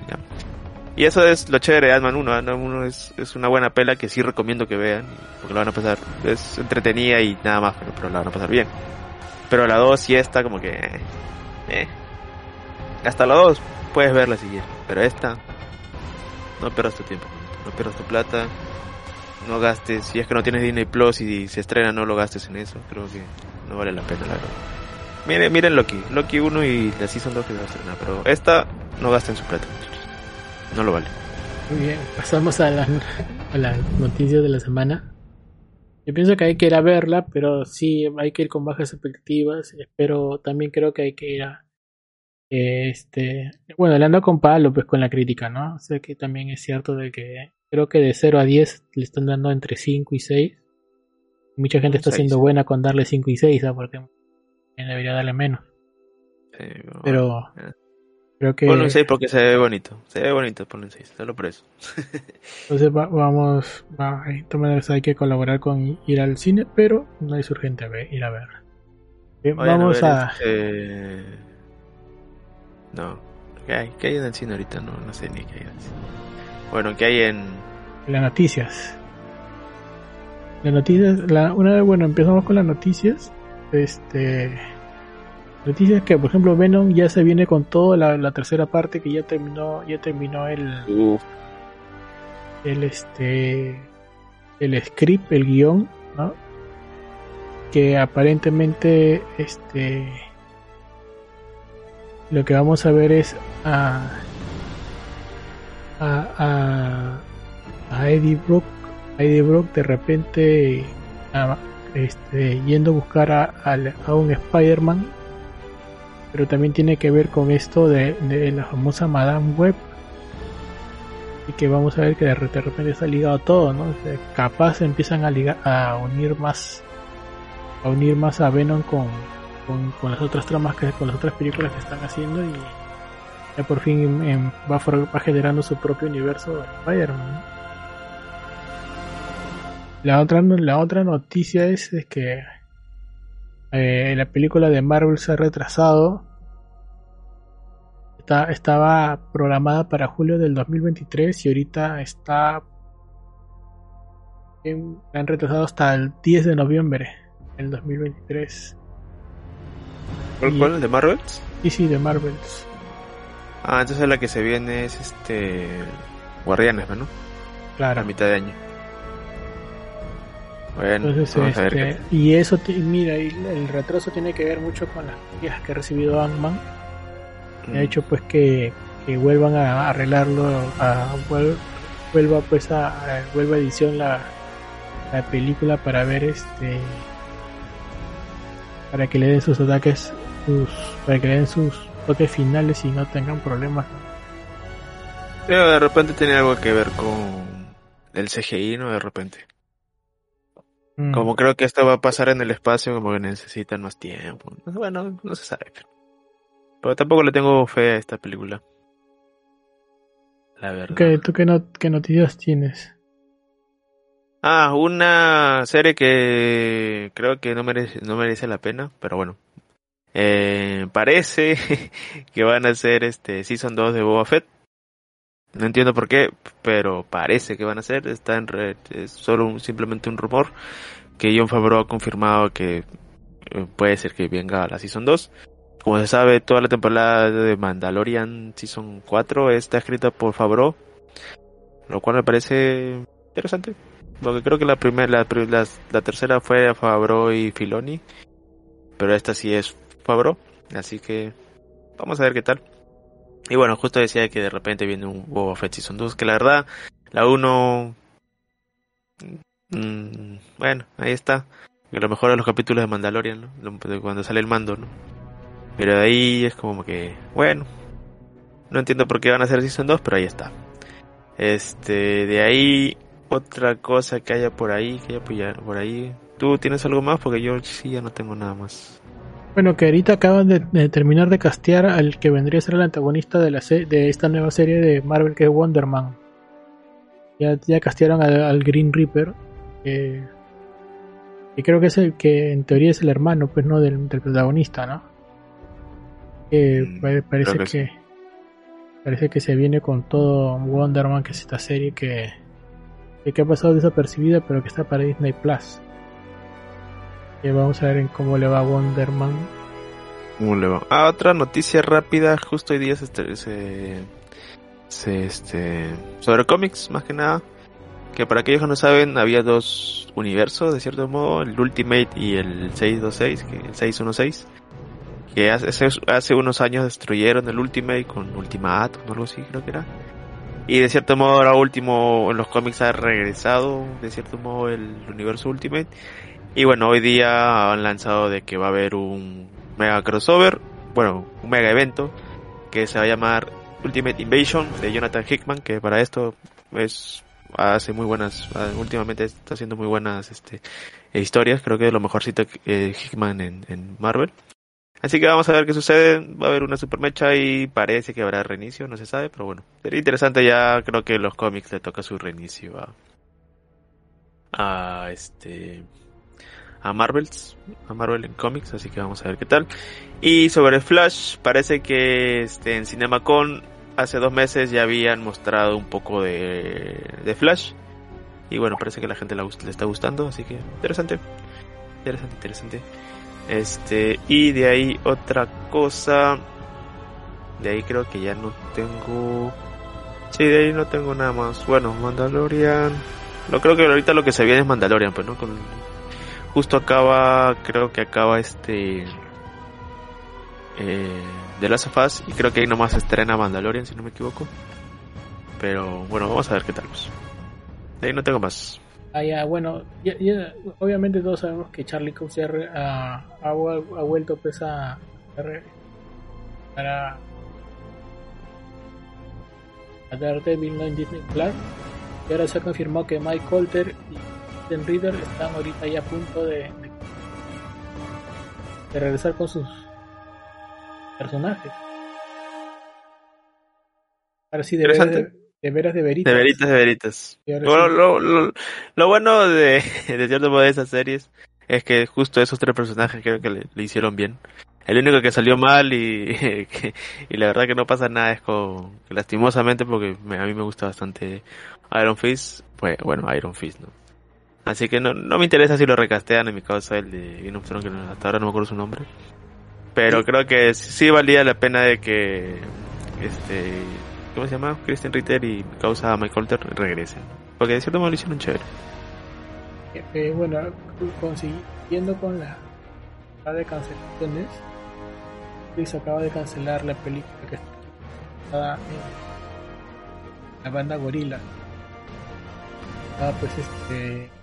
Y eso es lo chévere de Ant-Man 1. Ant-Man 1 es, es una buena pela que sí recomiendo que vean, porque la van a pasar. Es entretenida y nada más, pero, pero la van a pasar bien. Pero la 2 sí está como que... Eh, hasta la 2 puedes verla quieres, pero esta no pierdas tu tiempo, no pierdas tu plata, no gastes, si es que no tienes Disney Plus y se estrena no lo gastes en eso, creo que no vale la pena la verdad. Miren, miren Loki, Loki 1 y la Season 2 que se va a estrenar, pero esta no gasten su plata, no lo vale. Muy bien, pasamos a las a la noticias de la semana. Yo pienso que hay que ir a verla, pero sí hay que ir con bajas expectativas. Pero también creo que hay que ir a, este, bueno, le ando con palo pues con la crítica, ¿no? O sea que también es cierto de que creo que de 0 a 10 le están dando entre 5 y 6. Mucha gente está siendo buena con darle 5 y 6, ¿sabes? Porque debería darle menos. pero creo que... Ponle un 6 porque se ve bonito. Se ve bonito, ponle un 6, solo por eso. Entonces vamos, va, de todas maneras hay que colaborar con ir al cine, pero no es urgente ir a ver. vamos a... Este... No. ¿Qué hay? ¿Qué hay en el cine ahorita? No, no sé ni qué hay en el cine. Bueno, ¿qué hay en...? Las noticias. Las noticias... La, una vez, bueno, empezamos con las noticias. Este... Noticias que, por ejemplo, Venom ya se viene con toda la, tercera parte que ya terminó, ya terminó el... El, este... El script, el guion, ¿no? Que aparentemente, este lo que vamos a ver es a, a, a, Eddie Brock, Eddie Brock de repente este, yendo a buscar a, a, un Spider-Man, pero también tiene que ver con esto de, la famosa Madame Web. Y que vamos a ver que de repente está ligado todo, ¿no? capaz empiezan a, ligar, a unir más a unir más a Venom con, con, las otras tramas que con las otras películas que están haciendo y ya por fin em, va, va, generando su propio universo de Spider-Man. La otra, la otra noticia es, que eh, la película de Marvel se ha retrasado. Está, estaba programada para julio del 2023 y ahorita está la han retrasado hasta el 10 de noviembre del 2023. ¿Cuál, cuál? ¿De Marvels? Sí, sí, de Marvels. Ah, entonces la que se viene es este. Guardianes, ¿no? A Claro. mitad de año. Bueno, Entonces, vamos a ver este, qué y eso, mira, el retraso tiene que ver mucho con las quejas que ha recibido Ant-Man. tal. Ha hecho pues que, que vuelvan a arreglarlo, a, vuel- vuelva pues a, a- vuelva a edición la, la película para ver este para que le den sus ataques sus para que den sus toques finales y no tengan problemas Pero de repente tiene algo que ver con el CGI, ¿no? De repente. Mm. Como creo que esto va a pasar en el espacio, como que necesitan más tiempo. Bueno, no se sabe. Pero, pero tampoco le tengo fe a esta película. La verdad. ¿Qué- ¿Tú qué, no- qué noticias tienes? Ah, una serie que creo que no merece, no merece la pena, pero bueno. Eh, parece que van a hacer este Season 2 de Boba Fett. No entiendo por qué, pero parece que van a hacer. Está en red, es solo simplemente un rumor que John Favreau ha confirmado que eh, puede ser que venga la Season 2. Como se sabe, toda la temporada de Mandalorian Season 4 está escrita por Favreau, lo cual me parece interesante. Porque creo que la primera, la, las- la tercera fue Favreau y Filoni. Pero esta sí es Favreau. Así que vamos a ver qué tal. Y bueno, justo decía que de repente viene un Boba Fett Season 2. Que la verdad, la 1... mm, bueno, ahí está. Que lo mejor de los capítulos de Mandalorian, ¿no? Cuando sale el mando. Pero de ahí es como que, bueno. No entiendo por qué van a hacer Season 2, pero ahí está. Este, de ahí otra cosa que haya por ahí, que haya por ahí. ¿Tú tienes algo más? Porque yo sí ya no tengo nada más. Bueno, que ahorita acaban de, de terminar de castear al que vendría a ser el antagonista de la de esta nueva serie de Marvel que es Wonder Man. Ya, ya castearon al, al Green Reaper. Que, que creo que es el que en teoría es el hermano, pues no del, del protagonista, ¿no? Mm, pa- parece que, que parece que se viene con todo Wonder Man, que es esta serie que, que ha pasado desapercibida, pero que está para Disney Plus. Vamos a ver en cómo le va a Wonder Man. ¿Cómo le va? Ah, otra noticia rápida. Justo hoy día se, se, se, este, sobre cómics, más que nada. Que para aquellos que no saben, había dos universos, de cierto modo, el Ultimate y el 626, que el 616. Que hace, hace- unos años destruyeron el Ultimate con Ultimatum, o algo así creo que era. Y de cierto modo ahora último en los cómics ha regresado, de cierto modo, el universo Ultimate. Y bueno, hoy día han lanzado de que va a haber un mega crossover, bueno, un mega evento que se va a llamar Ultimate Invasion de Jonathan Hickman, que para esto es hace muy buenas, últimamente está haciendo muy buenas este historias, creo que es lo mejorcito eh, Hickman en, en Marvel. Así que vamos a ver qué sucede, va a haber una super mecha y parece que habrá reinicio, no se sabe, pero bueno, sería interesante ya, creo que los cómics le toca su reinicio a, a este a Marvels, a Marvel en cómics, así que vamos a ver qué tal. Y sobre Flash, parece que este, en CinemaCon hace dos meses ya habían mostrado un poco de, de Flash. Y bueno, parece que la gente la le está gustando, así que interesante. Interesante, interesante. Este, y de ahí otra cosa. De ahí creo que ya no tengo. Sí, de ahí no tengo nada más. Bueno, Mandalorian. Lo creo que ahorita lo que se viene es Mandalorian, pues, ¿no? Con, justo acaba, creo que acaba este. Eh, The Last of Us, y creo que ahí nomás estrena Mandalorian, si no me equivoco. Pero bueno, vamos a ver qué tal. Pues. Ahí no tengo más. Ah, ya, bueno, ya- ya- obviamente todos sabemos que Charlie Cox ya re- ha, ha vuel- ha vuelto pues a, para a Daredevil en Disney Plus y ahora se ha confirmado que Mike Colter y Ethan Reader están ahorita ya a punto de, de, de regresar con sus personajes. Ahora sí, de veras de, veras de veritas. De veritas, de veritas. Bueno, sí. lo, lo, lo bueno de, de cierto modo de esas series es que justo esos tres personajes creo que le, le hicieron bien. El único que salió mal y, que- y la verdad que no pasa nada es con, lastimosamente porque me- a mí me gusta bastante Iron Fist, pues bueno, Iron Fist, ¿no? Así que no, no me interesa si lo recastean, en mi caso el de Game of Thrones, que hasta ahora no me acuerdo su nombre. Pero creo que sí valía la pena de que este ¿cómo se llama? Christian Ritter y causa Mike Colter regresen. Porque de cierto modo lo hicieron chévere. Eh, eh, bueno, consiguiendo con la de cancelaciones, se acaba de cancelar la película que estaba en la banda Gorila. Ah, pues este.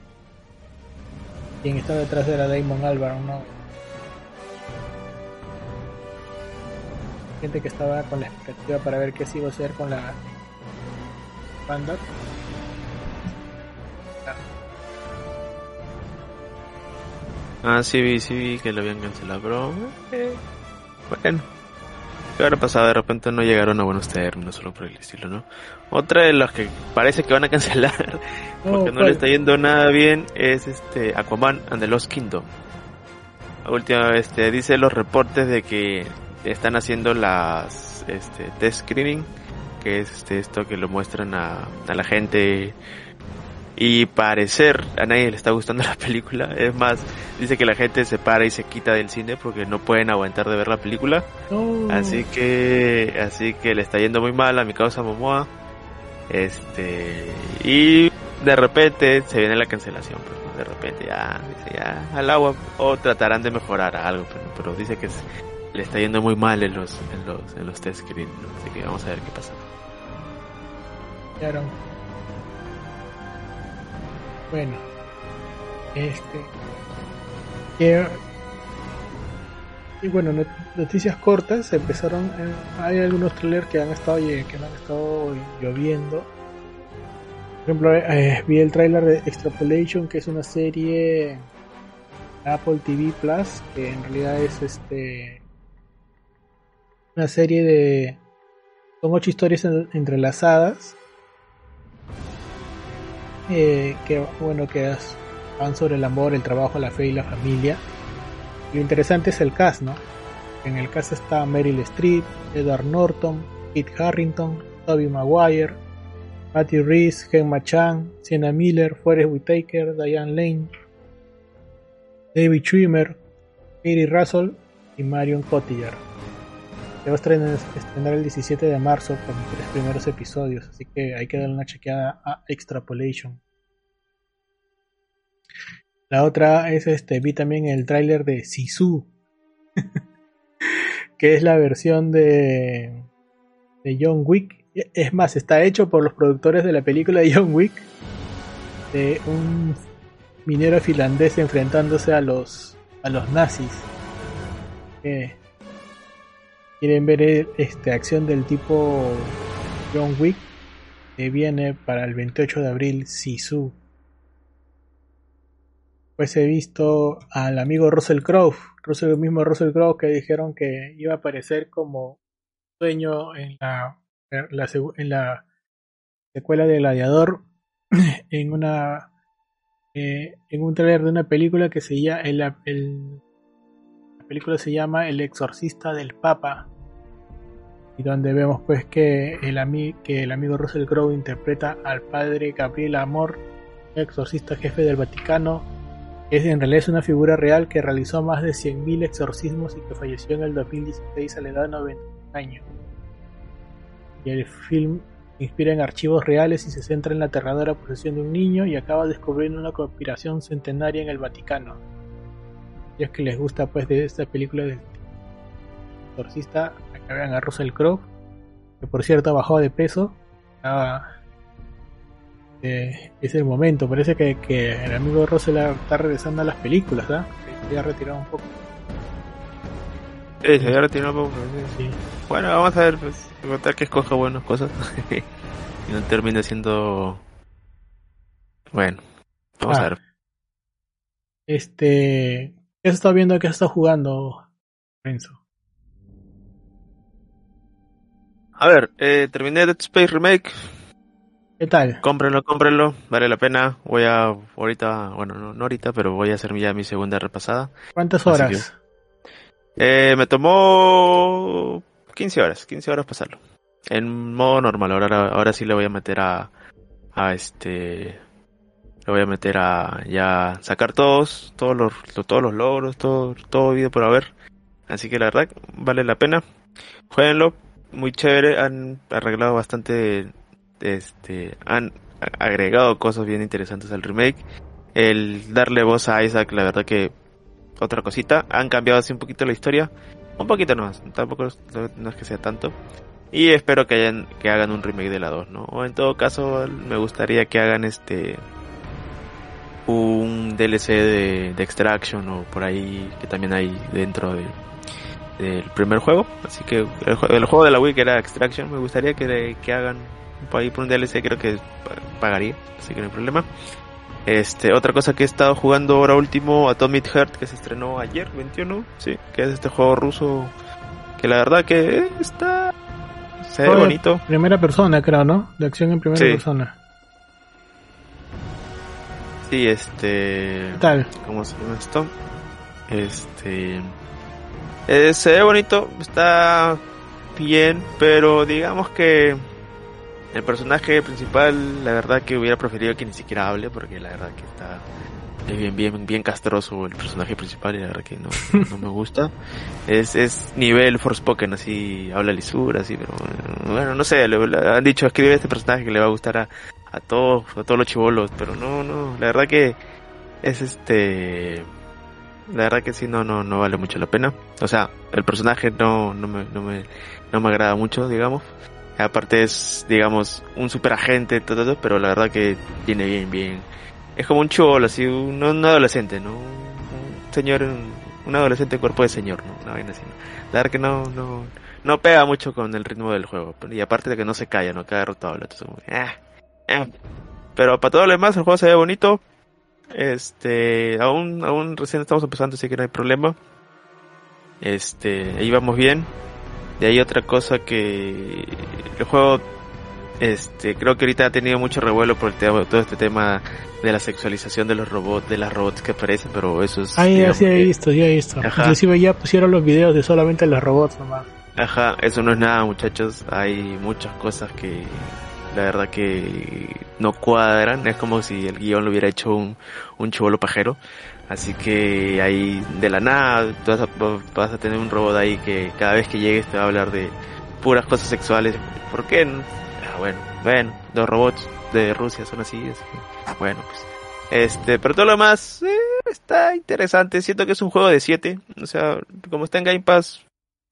Quien estaba detrás era Damon Albarn, ¿no? Gente que estaba con la expectativa para ver qué se iba a hacer con la banda. Ah, sí vi, sí vi que lo habían cancelado, pero... Eh, bueno. ¿Qué habrá pasado? De repente no llegaron a buenos términos, solo por el estilo, ¿no? Otra de las que parece que van a cancelar, porque no le está yendo nada bien, es este Aquaman and the Lost Kingdom. Última, este, dice los reportes de que están haciendo las este, test screening, que es este, esto que lo muestran a, a la gente y parecer a nadie le está gustando la película. Es más, dice que la gente se para y se quita del cine porque no pueden aguantar de ver la película. Así que, así que le está yendo muy mal a mi causa Momoa. Este, y de repente se viene la cancelación, pues, de repente ya, ya al agua o tratarán de mejorar algo, pero, dice que le está yendo muy mal en los, en los, en los test screen, así que vamos a ver qué pasa. Claro. Bueno, este. y bueno, noticias cortas. Empezaron. Eh, hay algunos trailers que han estado que han estado lloviendo. Por ejemplo, eh, vi el trailer de Extrapolation, que es una serie Apple TV Plus, que en realidad es este una serie de son ocho historias entrelazadas eh, que bueno que van sobre el amor, el trabajo, la fe y la familia. Lo interesante es el cast, ¿no? En el cast está Meryl Streep, Edward Norton, Kit Harrington, Toby Maguire, Matthew Reese, Gemma Chan, Sienna Miller, Forrest Whitaker, Diane Lane, David Schwimmer, Katie Russell y Marion Cotillard. Se va a estrenar, el 17 de marzo con tres primeros episodios, así que hay que darle una chequeada a Extrapolation. La otra es este, vi también el tráiler de Sisu, que es la versión de, de John Wick. Es más, está hecho por los productores de la película de John Wick, de un minero finlandés enfrentándose a los a los nazis. Eh, quieren ver esta acción del tipo John Wick, que viene para el 28 de abril Sisu. Pues he visto al amigo Russell Crowe, Russell, el mismo Russell Crowe que dijeron que iba a aparecer como sueño en la, secuela de Gladiador en una eh, en un trailer de una película que se llama la película se llama El exorcista del Papa donde vemos pues que el, que el amigo Russell Crowe interpreta al padre Gabriel Amor, exorcista jefe del Vaticano, es, en realidad es una figura real que realizó más de 100.000 exorcismos y que falleció en el 2016 a la edad de 90 años. Y el film inspira en archivos reales y se centra en la aterradora posesión de un niño y acaba descubriendo una conspiración centenaria en el Vaticano. Y es que les gusta pues de esta película del exorcista vean a Russell Crowe, que por cierto bajó de peso. Eh, es el momento, parece que, el amigo Russell está regresando a las películas, ¿ah? Se ha retirado un poco. Sí, se había retirado un poco. Bueno, vamos a ver, pues, contar que escoja buenas cosas y no termine siendo. Bueno, vamos a ah. ver. Este. ¿Qué has estado viendo? ¿Qué has estado jugando, Renzo? A ver, eh, terminé Dead Space Remake. ¿Qué tal? Cómprenlo, cómprenlo, vale la pena. Voy a, ahorita, bueno, no, ahorita, pero voy a hacer ya mi segunda repasada. ¿Cuántas horas? eh, me tomó 15 horas, 15 horas pasarlo. En modo normal, ahora, ahora sí le voy a meter a, a este, le voy a meter a ya sacar todos, todos los, todos los logros, todo, todo video por haber. Así que la verdad, vale la pena. Jueguenlo, muy chévere, han arreglado bastante, este, han agregado cosas bien interesantes al remake. El darle voz a Isaac, la verdad que otra cosita, han cambiado así un poquito la historia, un poquito más, tampoco no es que sea tanto. Y espero que hayan, que hagan un remake de la 2, ¿no? O en todo caso, me gustaría que hagan este, un DLC de, de Extraction o por ahí que también hay dentro de, del primer juego. Así que el, juego de la Wii que era Extraction, me gustaría que, que hagan por ahí por un DLC, creo que pagaría, así que no hay problema. Este, otra cosa que he estado jugando ahora último, Atomic Heart, que se estrenó ayer, 21, sí, que es este juego ruso, que la verdad que está, se ve bonito. Primera persona, creo, ¿no? De acción en primera persona. Sí, este... tal? ¿Cómo se llama esto? Este... Eh, se ve bonito, está bien, pero digamos que el personaje principal, la verdad que hubiera preferido que ni siquiera hable, porque la verdad que está es bien, bien, bien castroso el personaje principal y la verdad que no, no me gusta. Es, es nivel Forspoken, así habla lisura, así, pero bueno, no sé, le, han dicho escribe este personaje que le va a gustar a, a todos, a todos los chivolos, pero no, no, la verdad que es este la verdad que sí no no no vale mucho la pena. O sea el personaje no no me no me no me agrada mucho digamos. Aparte es digamos un super agente todo, pero la verdad que tiene bien bien. Es como un cholo así un, un adolescente no un señor un adolescente cuerpo de señor no una vaina así la verdad que no no no pega mucho con el ritmo del juego y aparte de que no se calla no queda rotado entonces como, ah, ah. pero para todo lo demás el juego se ve bonito este, aún, aún recién estamos empezando, así que no hay problema. Este, ahí vamos bien. Y hay otra cosa que el juego, este, creo que ahorita ha tenido mucho revuelo por el tema, todo este tema de la sexualización de los robots, de las robots que aparecen, pero eso es. Ah, ya, sí, he visto, ya he visto. Inclusive ya pusieron los videos de solamente los robots nomás. Ajá, eso no es nada, muchachos. Hay muchas cosas que la verdad que no cuadran, es como si el guion lo hubiera hecho un, un chivolo pajero. Así que ahí de la nada vas a, tener un robot ahí que cada vez que llegues te va a hablar de puras cosas sexuales. ¿Por qué? Ah, bueno, bueno, dos robots de Rusia son así, bueno, pues. Este, pero todo lo demás eh, está interesante. Siento que es un juego de 7. O sea, como está en Game Pass,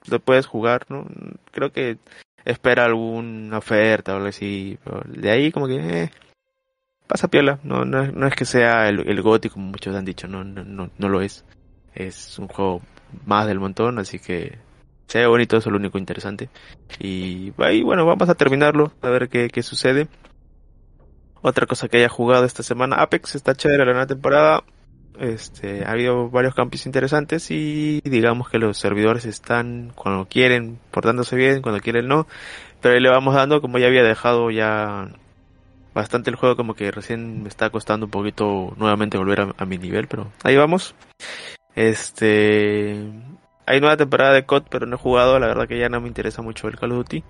lo puedes jugar, ¿no? Creo que espera alguna oferta o algo así. de ahí como que eh, pasa piola. No, no, no, es que sea el, el como muchos han dicho, no, no, no, no lo es. Es un juego más del montón, así que se ve bonito, eso es lo único interesante. Y bueno, vamos a terminarlo, a ver qué, qué sucede. Otra cosa que haya jugado esta semana, Apex está chévere la nueva temporada. Este, ha habido varios cambios interesantes y digamos que los servidores están cuando quieren portándose bien, cuando quieren no, pero ahí le vamos dando como ya había dejado ya bastante el juego como que recién me está costando un poquito nuevamente volver a, mi nivel, pero ahí vamos. Este, hay nueva temporada de COD, pero no he jugado, la verdad que ya no me interesa mucho el Call of Duty,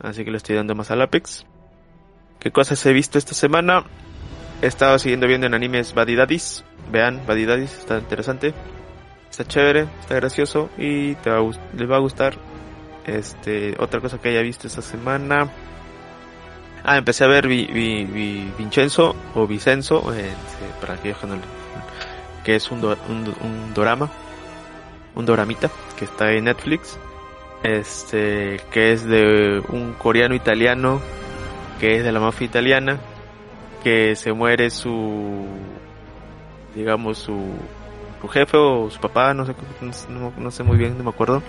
así que le estoy dando más al Apex. ¿Qué cosas he visto esta semana? He estado siguiendo viendo en animes Badidadis, vean Badidadis, está interesante, está chévere, está gracioso y te va les va a gustar. Este, otra cosa que haya visto esta semana. Ah, empecé a ver vi, Vincenzo o Vicenzo, eh, para aquellos que no que es un, un, un dorama, un doramita que está en Netflix. Este, que es de un coreano italiano que es de la mafia italiana que se muere su digamos, su, su jefe o su papá, no sé, no, sé muy bien, no me acuerdo.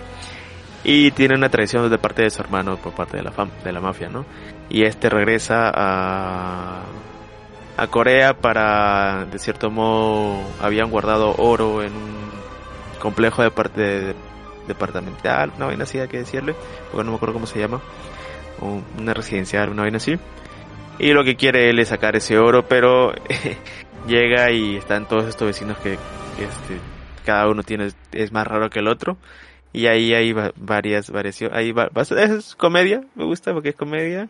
Y tiene una traición de parte de su hermano por parte de la, de la mafia, ¿no? Y este regresa a, a Corea para, de cierto modo, habían guardado oro en un complejo de parte departamental, una vaina así hay que decirle, porque no me acuerdo cómo se llama, una residencial, una vaina así. Y lo que quiere él es sacar ese oro, pero llega y están todos estos vecinos que, este, cada uno tiene es más raro que el otro y ahí hay varias variaciones ahí va, es comedia me gusta porque es comedia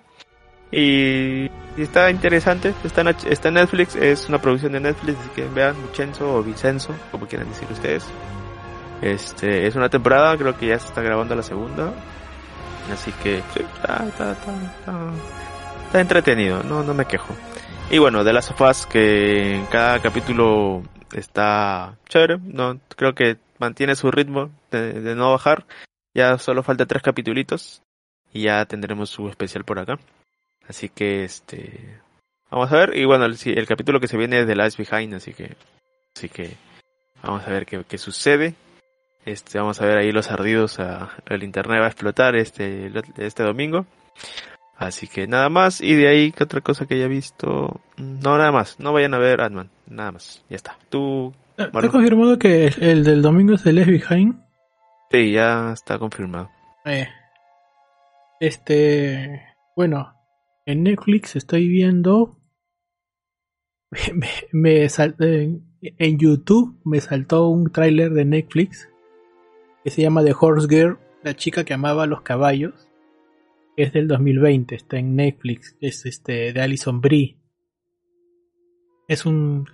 y, está interesante está en, está en Netflix es una producción de Netflix así que vean Vincenzo o Vicenzo como quieran decir ustedes Este, es una temporada, creo que ya se está grabando la segunda. Así que sí, está, está, está, está, entretenido, no, no me quejo. Y bueno, de las sofás que en cada capítulo está chévere, no, creo que mantiene su ritmo de, de no bajar. Ya solo falta tres capítulos y ya tendremos su especial por acá. Así que este vamos a ver y bueno, el, el capítulo que se viene es de Last Behind, así que así que vamos a ver qué, qué sucede. Este, vamos a ver ahí los ardidos, a, el internet va a explotar este, este domingo. Así que nada más, y de ahí, ¿qué otra cosa que haya visto? No, nada más, no vayan a ver Ant-Man, nada más, ya está. ¿Tú? ¿Te has confirmado que el del domingo es de Left Behind? Sí, ya está confirmado. Eh, este, bueno, en Netflix estoy viendo, me, me en, en YouTube me saltó un tráiler de Netflix que se llama The Horse Girl, la chica que amaba a los caballos. Es del 2020, está en Netflix, es este de Alison Brie. Es un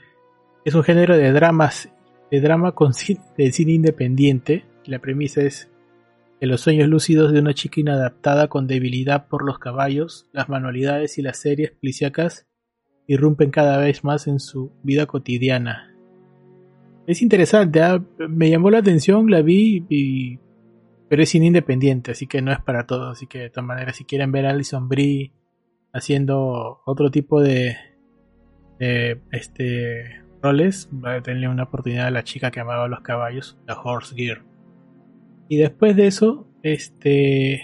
es un género de dramas, de drama con de cine independiente. La premisa es que los sueños lúcidos de una chica inadaptada con debilidad por los caballos, las manualidades y las series policíacas irrumpen cada vez más en su vida cotidiana. Es interesante, ¿ah? me llamó la atención, la vi, y... pero es cine independiente, así que no es para todos. Así que de todas maneras, si quieren ver a Alison Brie haciendo otro tipo de, de este roles, denle una oportunidad a la chica que amaba los caballos, la Horse Gear. Y después de eso, este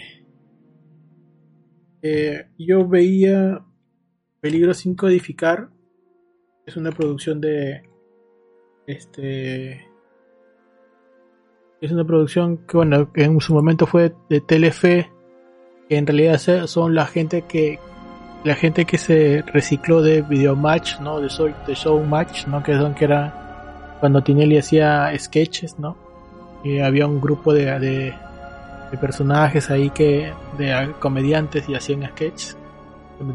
eh, yo veía Peligro sin codificar. Es una producción de este. Es una producción que, bueno, que en su momento fue de Telefe, que en realidad son la gente que la gente que se recicló de Videomatch, ¿no? De, show, de Showmatch, ¿no? Que son que era cuando Tinelli hacía sketches, ¿no? Y había un grupo de, de, de personajes ahí que de comediantes y hacían sketches.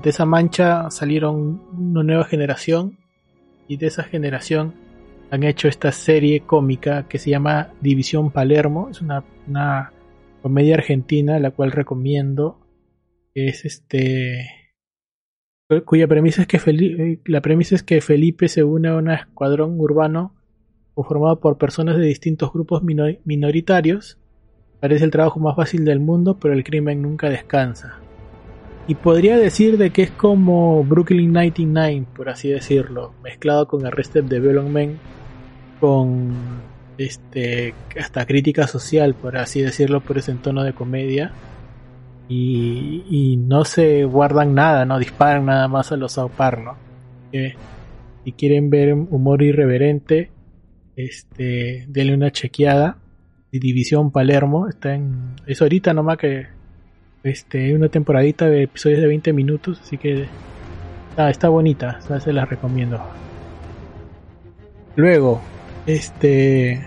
De esa mancha salieron una nueva generación y de esa generación han hecho esta serie cómica que se llama División Palermo. Es una, una comedia argentina, la cual recomiendo. Es este cuya premisa es que Felipe, la premisa es que Felipe se une a un escuadrón urbano conformado por personas de distintos grupos minoritarios. Parece el trabajo más fácil del mundo, pero el crimen nunca descansa. Y podría decir de que es como Brooklyn 99, por así decirlo, mezclado con Arrested Development con este hasta crítica social, por así decirlo, por ese tono de comedia. Y, no se guardan nada, no disparan nada más a los South si quieren ver humor irreverente, este, denle una chequeada. División Palermo, está en. Es ahorita nomás que. Este, una temporadita de episodios de 20 minutos, así que. está bonita, se las recomiendo. Luego, este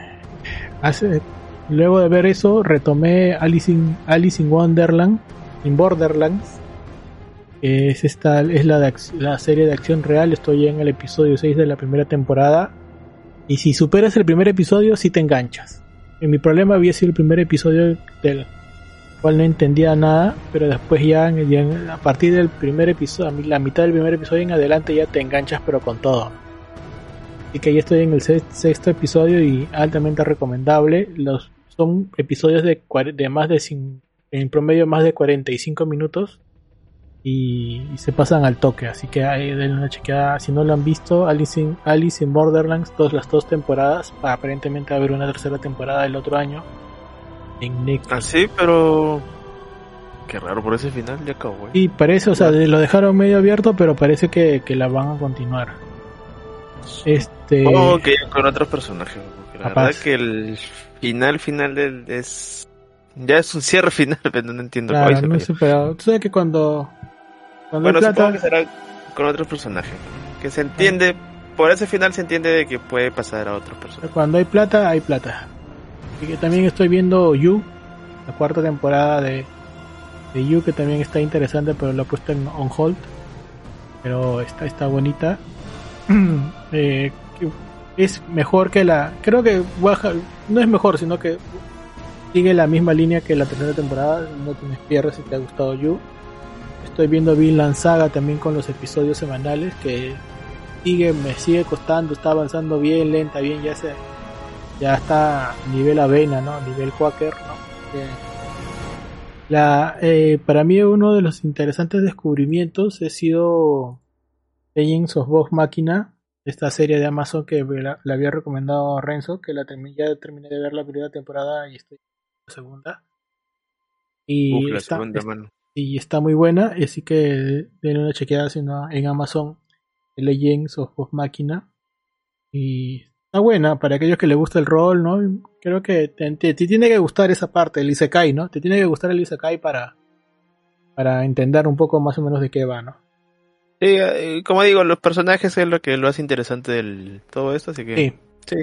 hace luego de ver eso retomé Alice in, Alice Wonderland in Borderlands es esta es la, la serie de acción real. Estoy en el episodio 6 de la primera temporada. Y si superas el primer episodio si te enganchas. Y mi problema había sido el primer episodio del cual no entendía nada pero después ya, a partir del primer episodio la mitad del primer episodio en adelante ya te enganchas pero con todo y que ya estoy en el sexto episodio y altamente recomendable. Los, son episodios de, de más de, en promedio más de 45 minutos y, se pasan al toque, así que ahí denle una chequeada. Si no lo han visto, Alice in, Alice in Borderlands, todas las dos temporadas, aparentemente va a haber una tercera temporada el otro año en Netflix. Ah, sí, pero qué raro por ese final ya acabó. Y parece, o sea, lo dejaron medio abierto, pero parece que, que la van a continuar. Este. Oh, que con otros personajes. la verdad que el final final del es. Ya es un cierre final, pero no entiendo claro, no sé, pero tú sabes que cuando. cuando bueno, plata... supongo que será con otros personajes. Que se entiende. Por ese final se entiende de que puede pasar a otros personajes. Cuando hay plata, hay plata. Y que también estoy viendo You, la cuarta temporada de, de You, que también está interesante, pero lo he puesto en on hold. Pero está, está bonita. Eh, es mejor que la. Creo que baja. No es mejor, sino que sigue la misma línea que la tercera temporada. No tienes pierdes si te ha gustado You. Estoy viendo Vinland Saga también con los episodios semanales que sigue, me sigue costando, está avanzando bien, lenta, bien, ya se ya está nivel avena, ¿no? Nivel quaker, ¿no? La, eh, para mí uno de los interesantes descubrimientos ha sido Legends of Vox Máquina, esta serie de Amazon que la, había recomendado Renzo, que la ya terminé de ver la primera temporada y estoy en la segunda. Y, está, y está muy buena, así que denle una chequeada en Amazon Legends of Vox Máquina. Y está buena para aquellos que les gusta el rol, ¿no? Creo que te, tiene que gustar esa parte, el Isekai, ¿no? Te tiene que gustar el Isekai para, para entender un poco más o menos de qué va, ¿no? Sí, eh, como digo, los personajes es lo que lo hace interesante del todo esto, así que... Sí. Sí.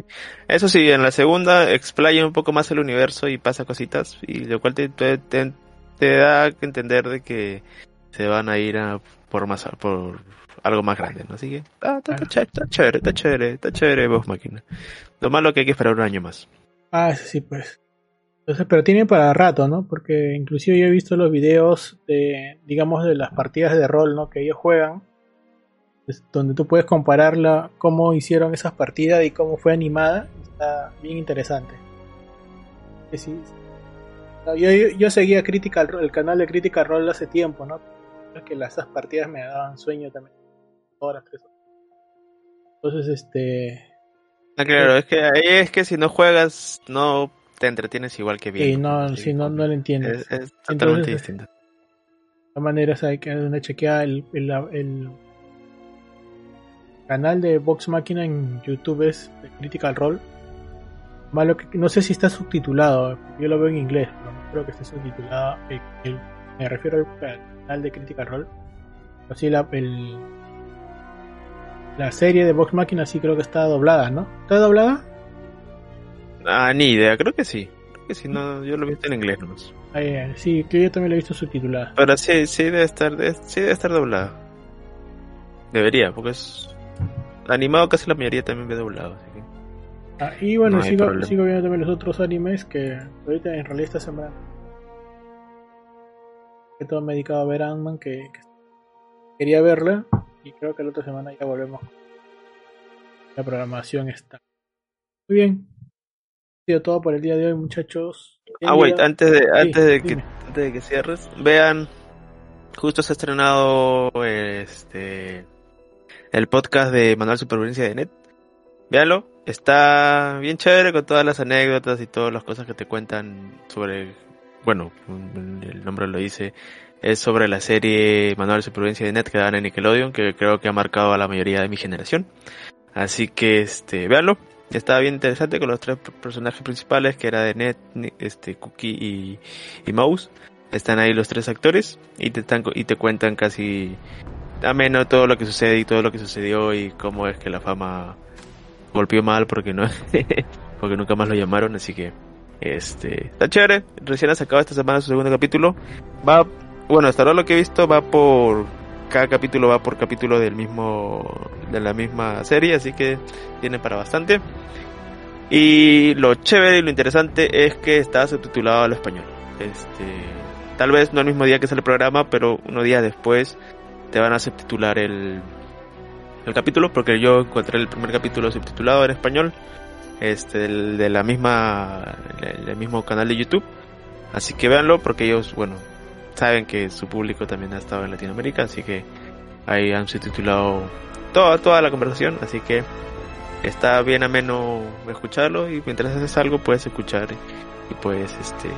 Eso sí, en la segunda explaya un poco más el universo y pasa cositas, y lo cual te, te, te, da que entender de que se van a ir a por más por algo más grande, ¿no? Así que ah, está, chévere, está chévere, está chévere vos máquina. Lo malo que hay que esperar un año más. Ah, sí, pues. Entonces, pero tiene para rato, ¿no? Porque inclusive yo he visto los videos de, digamos, de las partidas de rol, ¿no? Que ellos juegan, donde tú puedes compararla, cómo hicieron esas partidas y cómo fue animada. Está bien interesante. Sí, yo, yo, seguía Critical, el canal de Critical Role hace tiempo, ¿no? Que las, esas partidas me daban sueño también horas, tres horas. Entonces, este. Ah, claro, es que ahí es que si no juegas, no te entretienes igual que bien. Sí, no, si no, no lo entiendes. Es, totalmente distinto. De todas maneras, hay que una chequear el, el, el, canal de Vox Máquina en YouTube es Critical Role. Malo que no sé si está subtitulado, yo lo veo en inglés, pero no creo que esté subtitulado. me refiero al canal de Critical Role. Así la, el, la serie de Vox Machina sí creo que está doblada, ¿no? ¿Está doblada? Ah, ni idea, creo que sí. Creo que sí, no, yo lo he visto en inglés nomás. Ah, sí, que yo también lo he visto subtitulada. Pero sí, sí debe estar, sí debe estar doblada. Debería, porque es animado casi la mayoría también ve doblado, así que... Ah, y bueno, sigo, sigo, viendo también los otros animes que ahorita en realidad esta semana que todo me he dedicado a ver Ant-Man que, que, quería verla y creo que la otra semana ya volvemos. La programación está. Muy bien. Ha sido todo por el día de hoy, muchachos. Ah, wait, antes de, antes, de que, antes de que cierres, vean, justo se ha estrenado este el podcast de Manual Supervivencia de Net. Véanlo, está bien chévere con todas las anécdotas y todas las cosas que te cuentan sobre, bueno, el nombre lo dice, es sobre la serie Manual Supervivencia de Net que dan en Nickelodeon, que creo que ha marcado a la mayoría de mi generación. Así que este, véanlo. Estaba bien interesante con los tres personajes principales, que era de Net, este, Cookie y, Mouse. Están ahí los tres actores y te, están, y te cuentan casi ameno todo lo que sucede y todo lo que sucedió y cómo es que la fama golpeó mal porque no porque nunca más lo llamaron así que este está chévere recién ha sacado esta semana su segundo capítulo va bueno, hasta ahora lo que he visto va por cada capítulo va por capítulo del mismo de la misma serie, así que tiene para bastante. Y lo chévere y lo interesante es que está subtitulado al español. Este, tal vez no el mismo día que sale el programa, pero unos días después te van a subtitular el el capítulo porque yo encontré el primer capítulo subtitulado en español este de la misma el mismo canal de YouTube así que véanlo porque ellos bueno saben que su público también ha estado en Latinoamérica, así que ahí han subtitulado toda, toda la conversación, así que está bien ameno escucharlo y mientras haces algo puedes escuchar y puedes este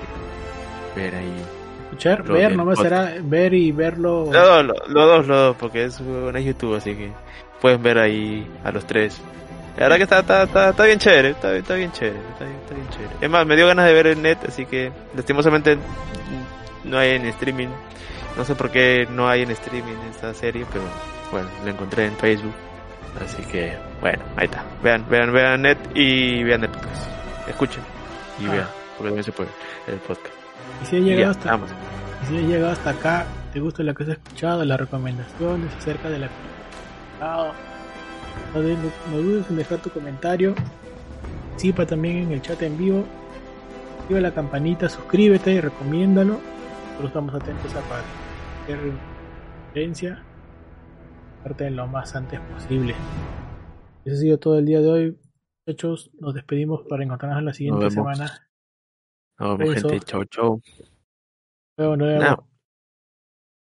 ver ahí. Escuchar, ver, nomás será ver y verlo. Los dos, los dos, porque es, YouTube, así que pueden ver ahí a los tres. La verdad que está, está, está, está bien chévere, está, está bien chévere, está, está bien chévere. Es más, me dio ganas de ver el net, así que lastimosamente no hay en streaming. No sé por qué no hay en streaming esta serie, pero bueno, la encontré en Facebook. Así que, bueno, ahí está. Vean, vean, vean net y vean el podcast. Escuchen y ah. vean, porque también se puede el podcast. Y si has llegado hasta, si llegado hasta acá, te gusta lo que has escuchado, las recomendaciones acerca de la No, dudes en dejar tu comentario. Participa también en el chat en vivo. Activa la campanita, suscríbete y recomiéndalo. Nosotros estamos atentos a cualquier referencia. Parte en lo más antes posible. Eso ha sido todo el día de hoy. Muchachos, nos despedimos para encontrarnos en la siguiente semana. Nos vemos, gente. Chau, chau. Luego, nuevo.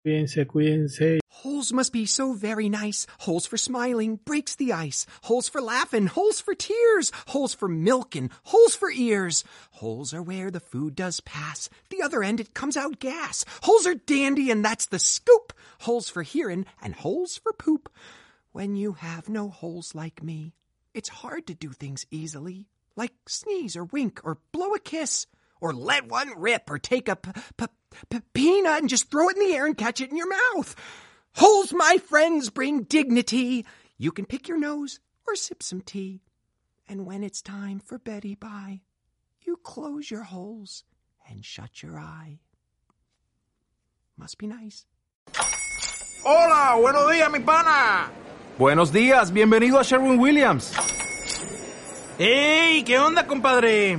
Cuídense, cuídense. Holes must be so very nice. Holes for smiling breaks the ice. Holes for laughing, holes for tears, holes for milking, holes for ears. Holes are where the food does pass. The other end it comes out gas. Holes are dandy and that's the scoop. Holes for hearing and holes for poop. When you have no holes like me, it's hard to do things easily, like sneeze or wink or blow a kiss or let one rip or take a p- p- p- peanut and just throw it in the air and catch it in your mouth. Holes, my friends, bring dignity. You can pick your nose or sip some tea. And when it's time for Betty Bye, you close your holes and shut your eye. Must be nice. Hola, buenos días, mi pana. Buenos días, bienvenido a Sherwin Williams. ¡Ey! ¿Qué onda, compadre?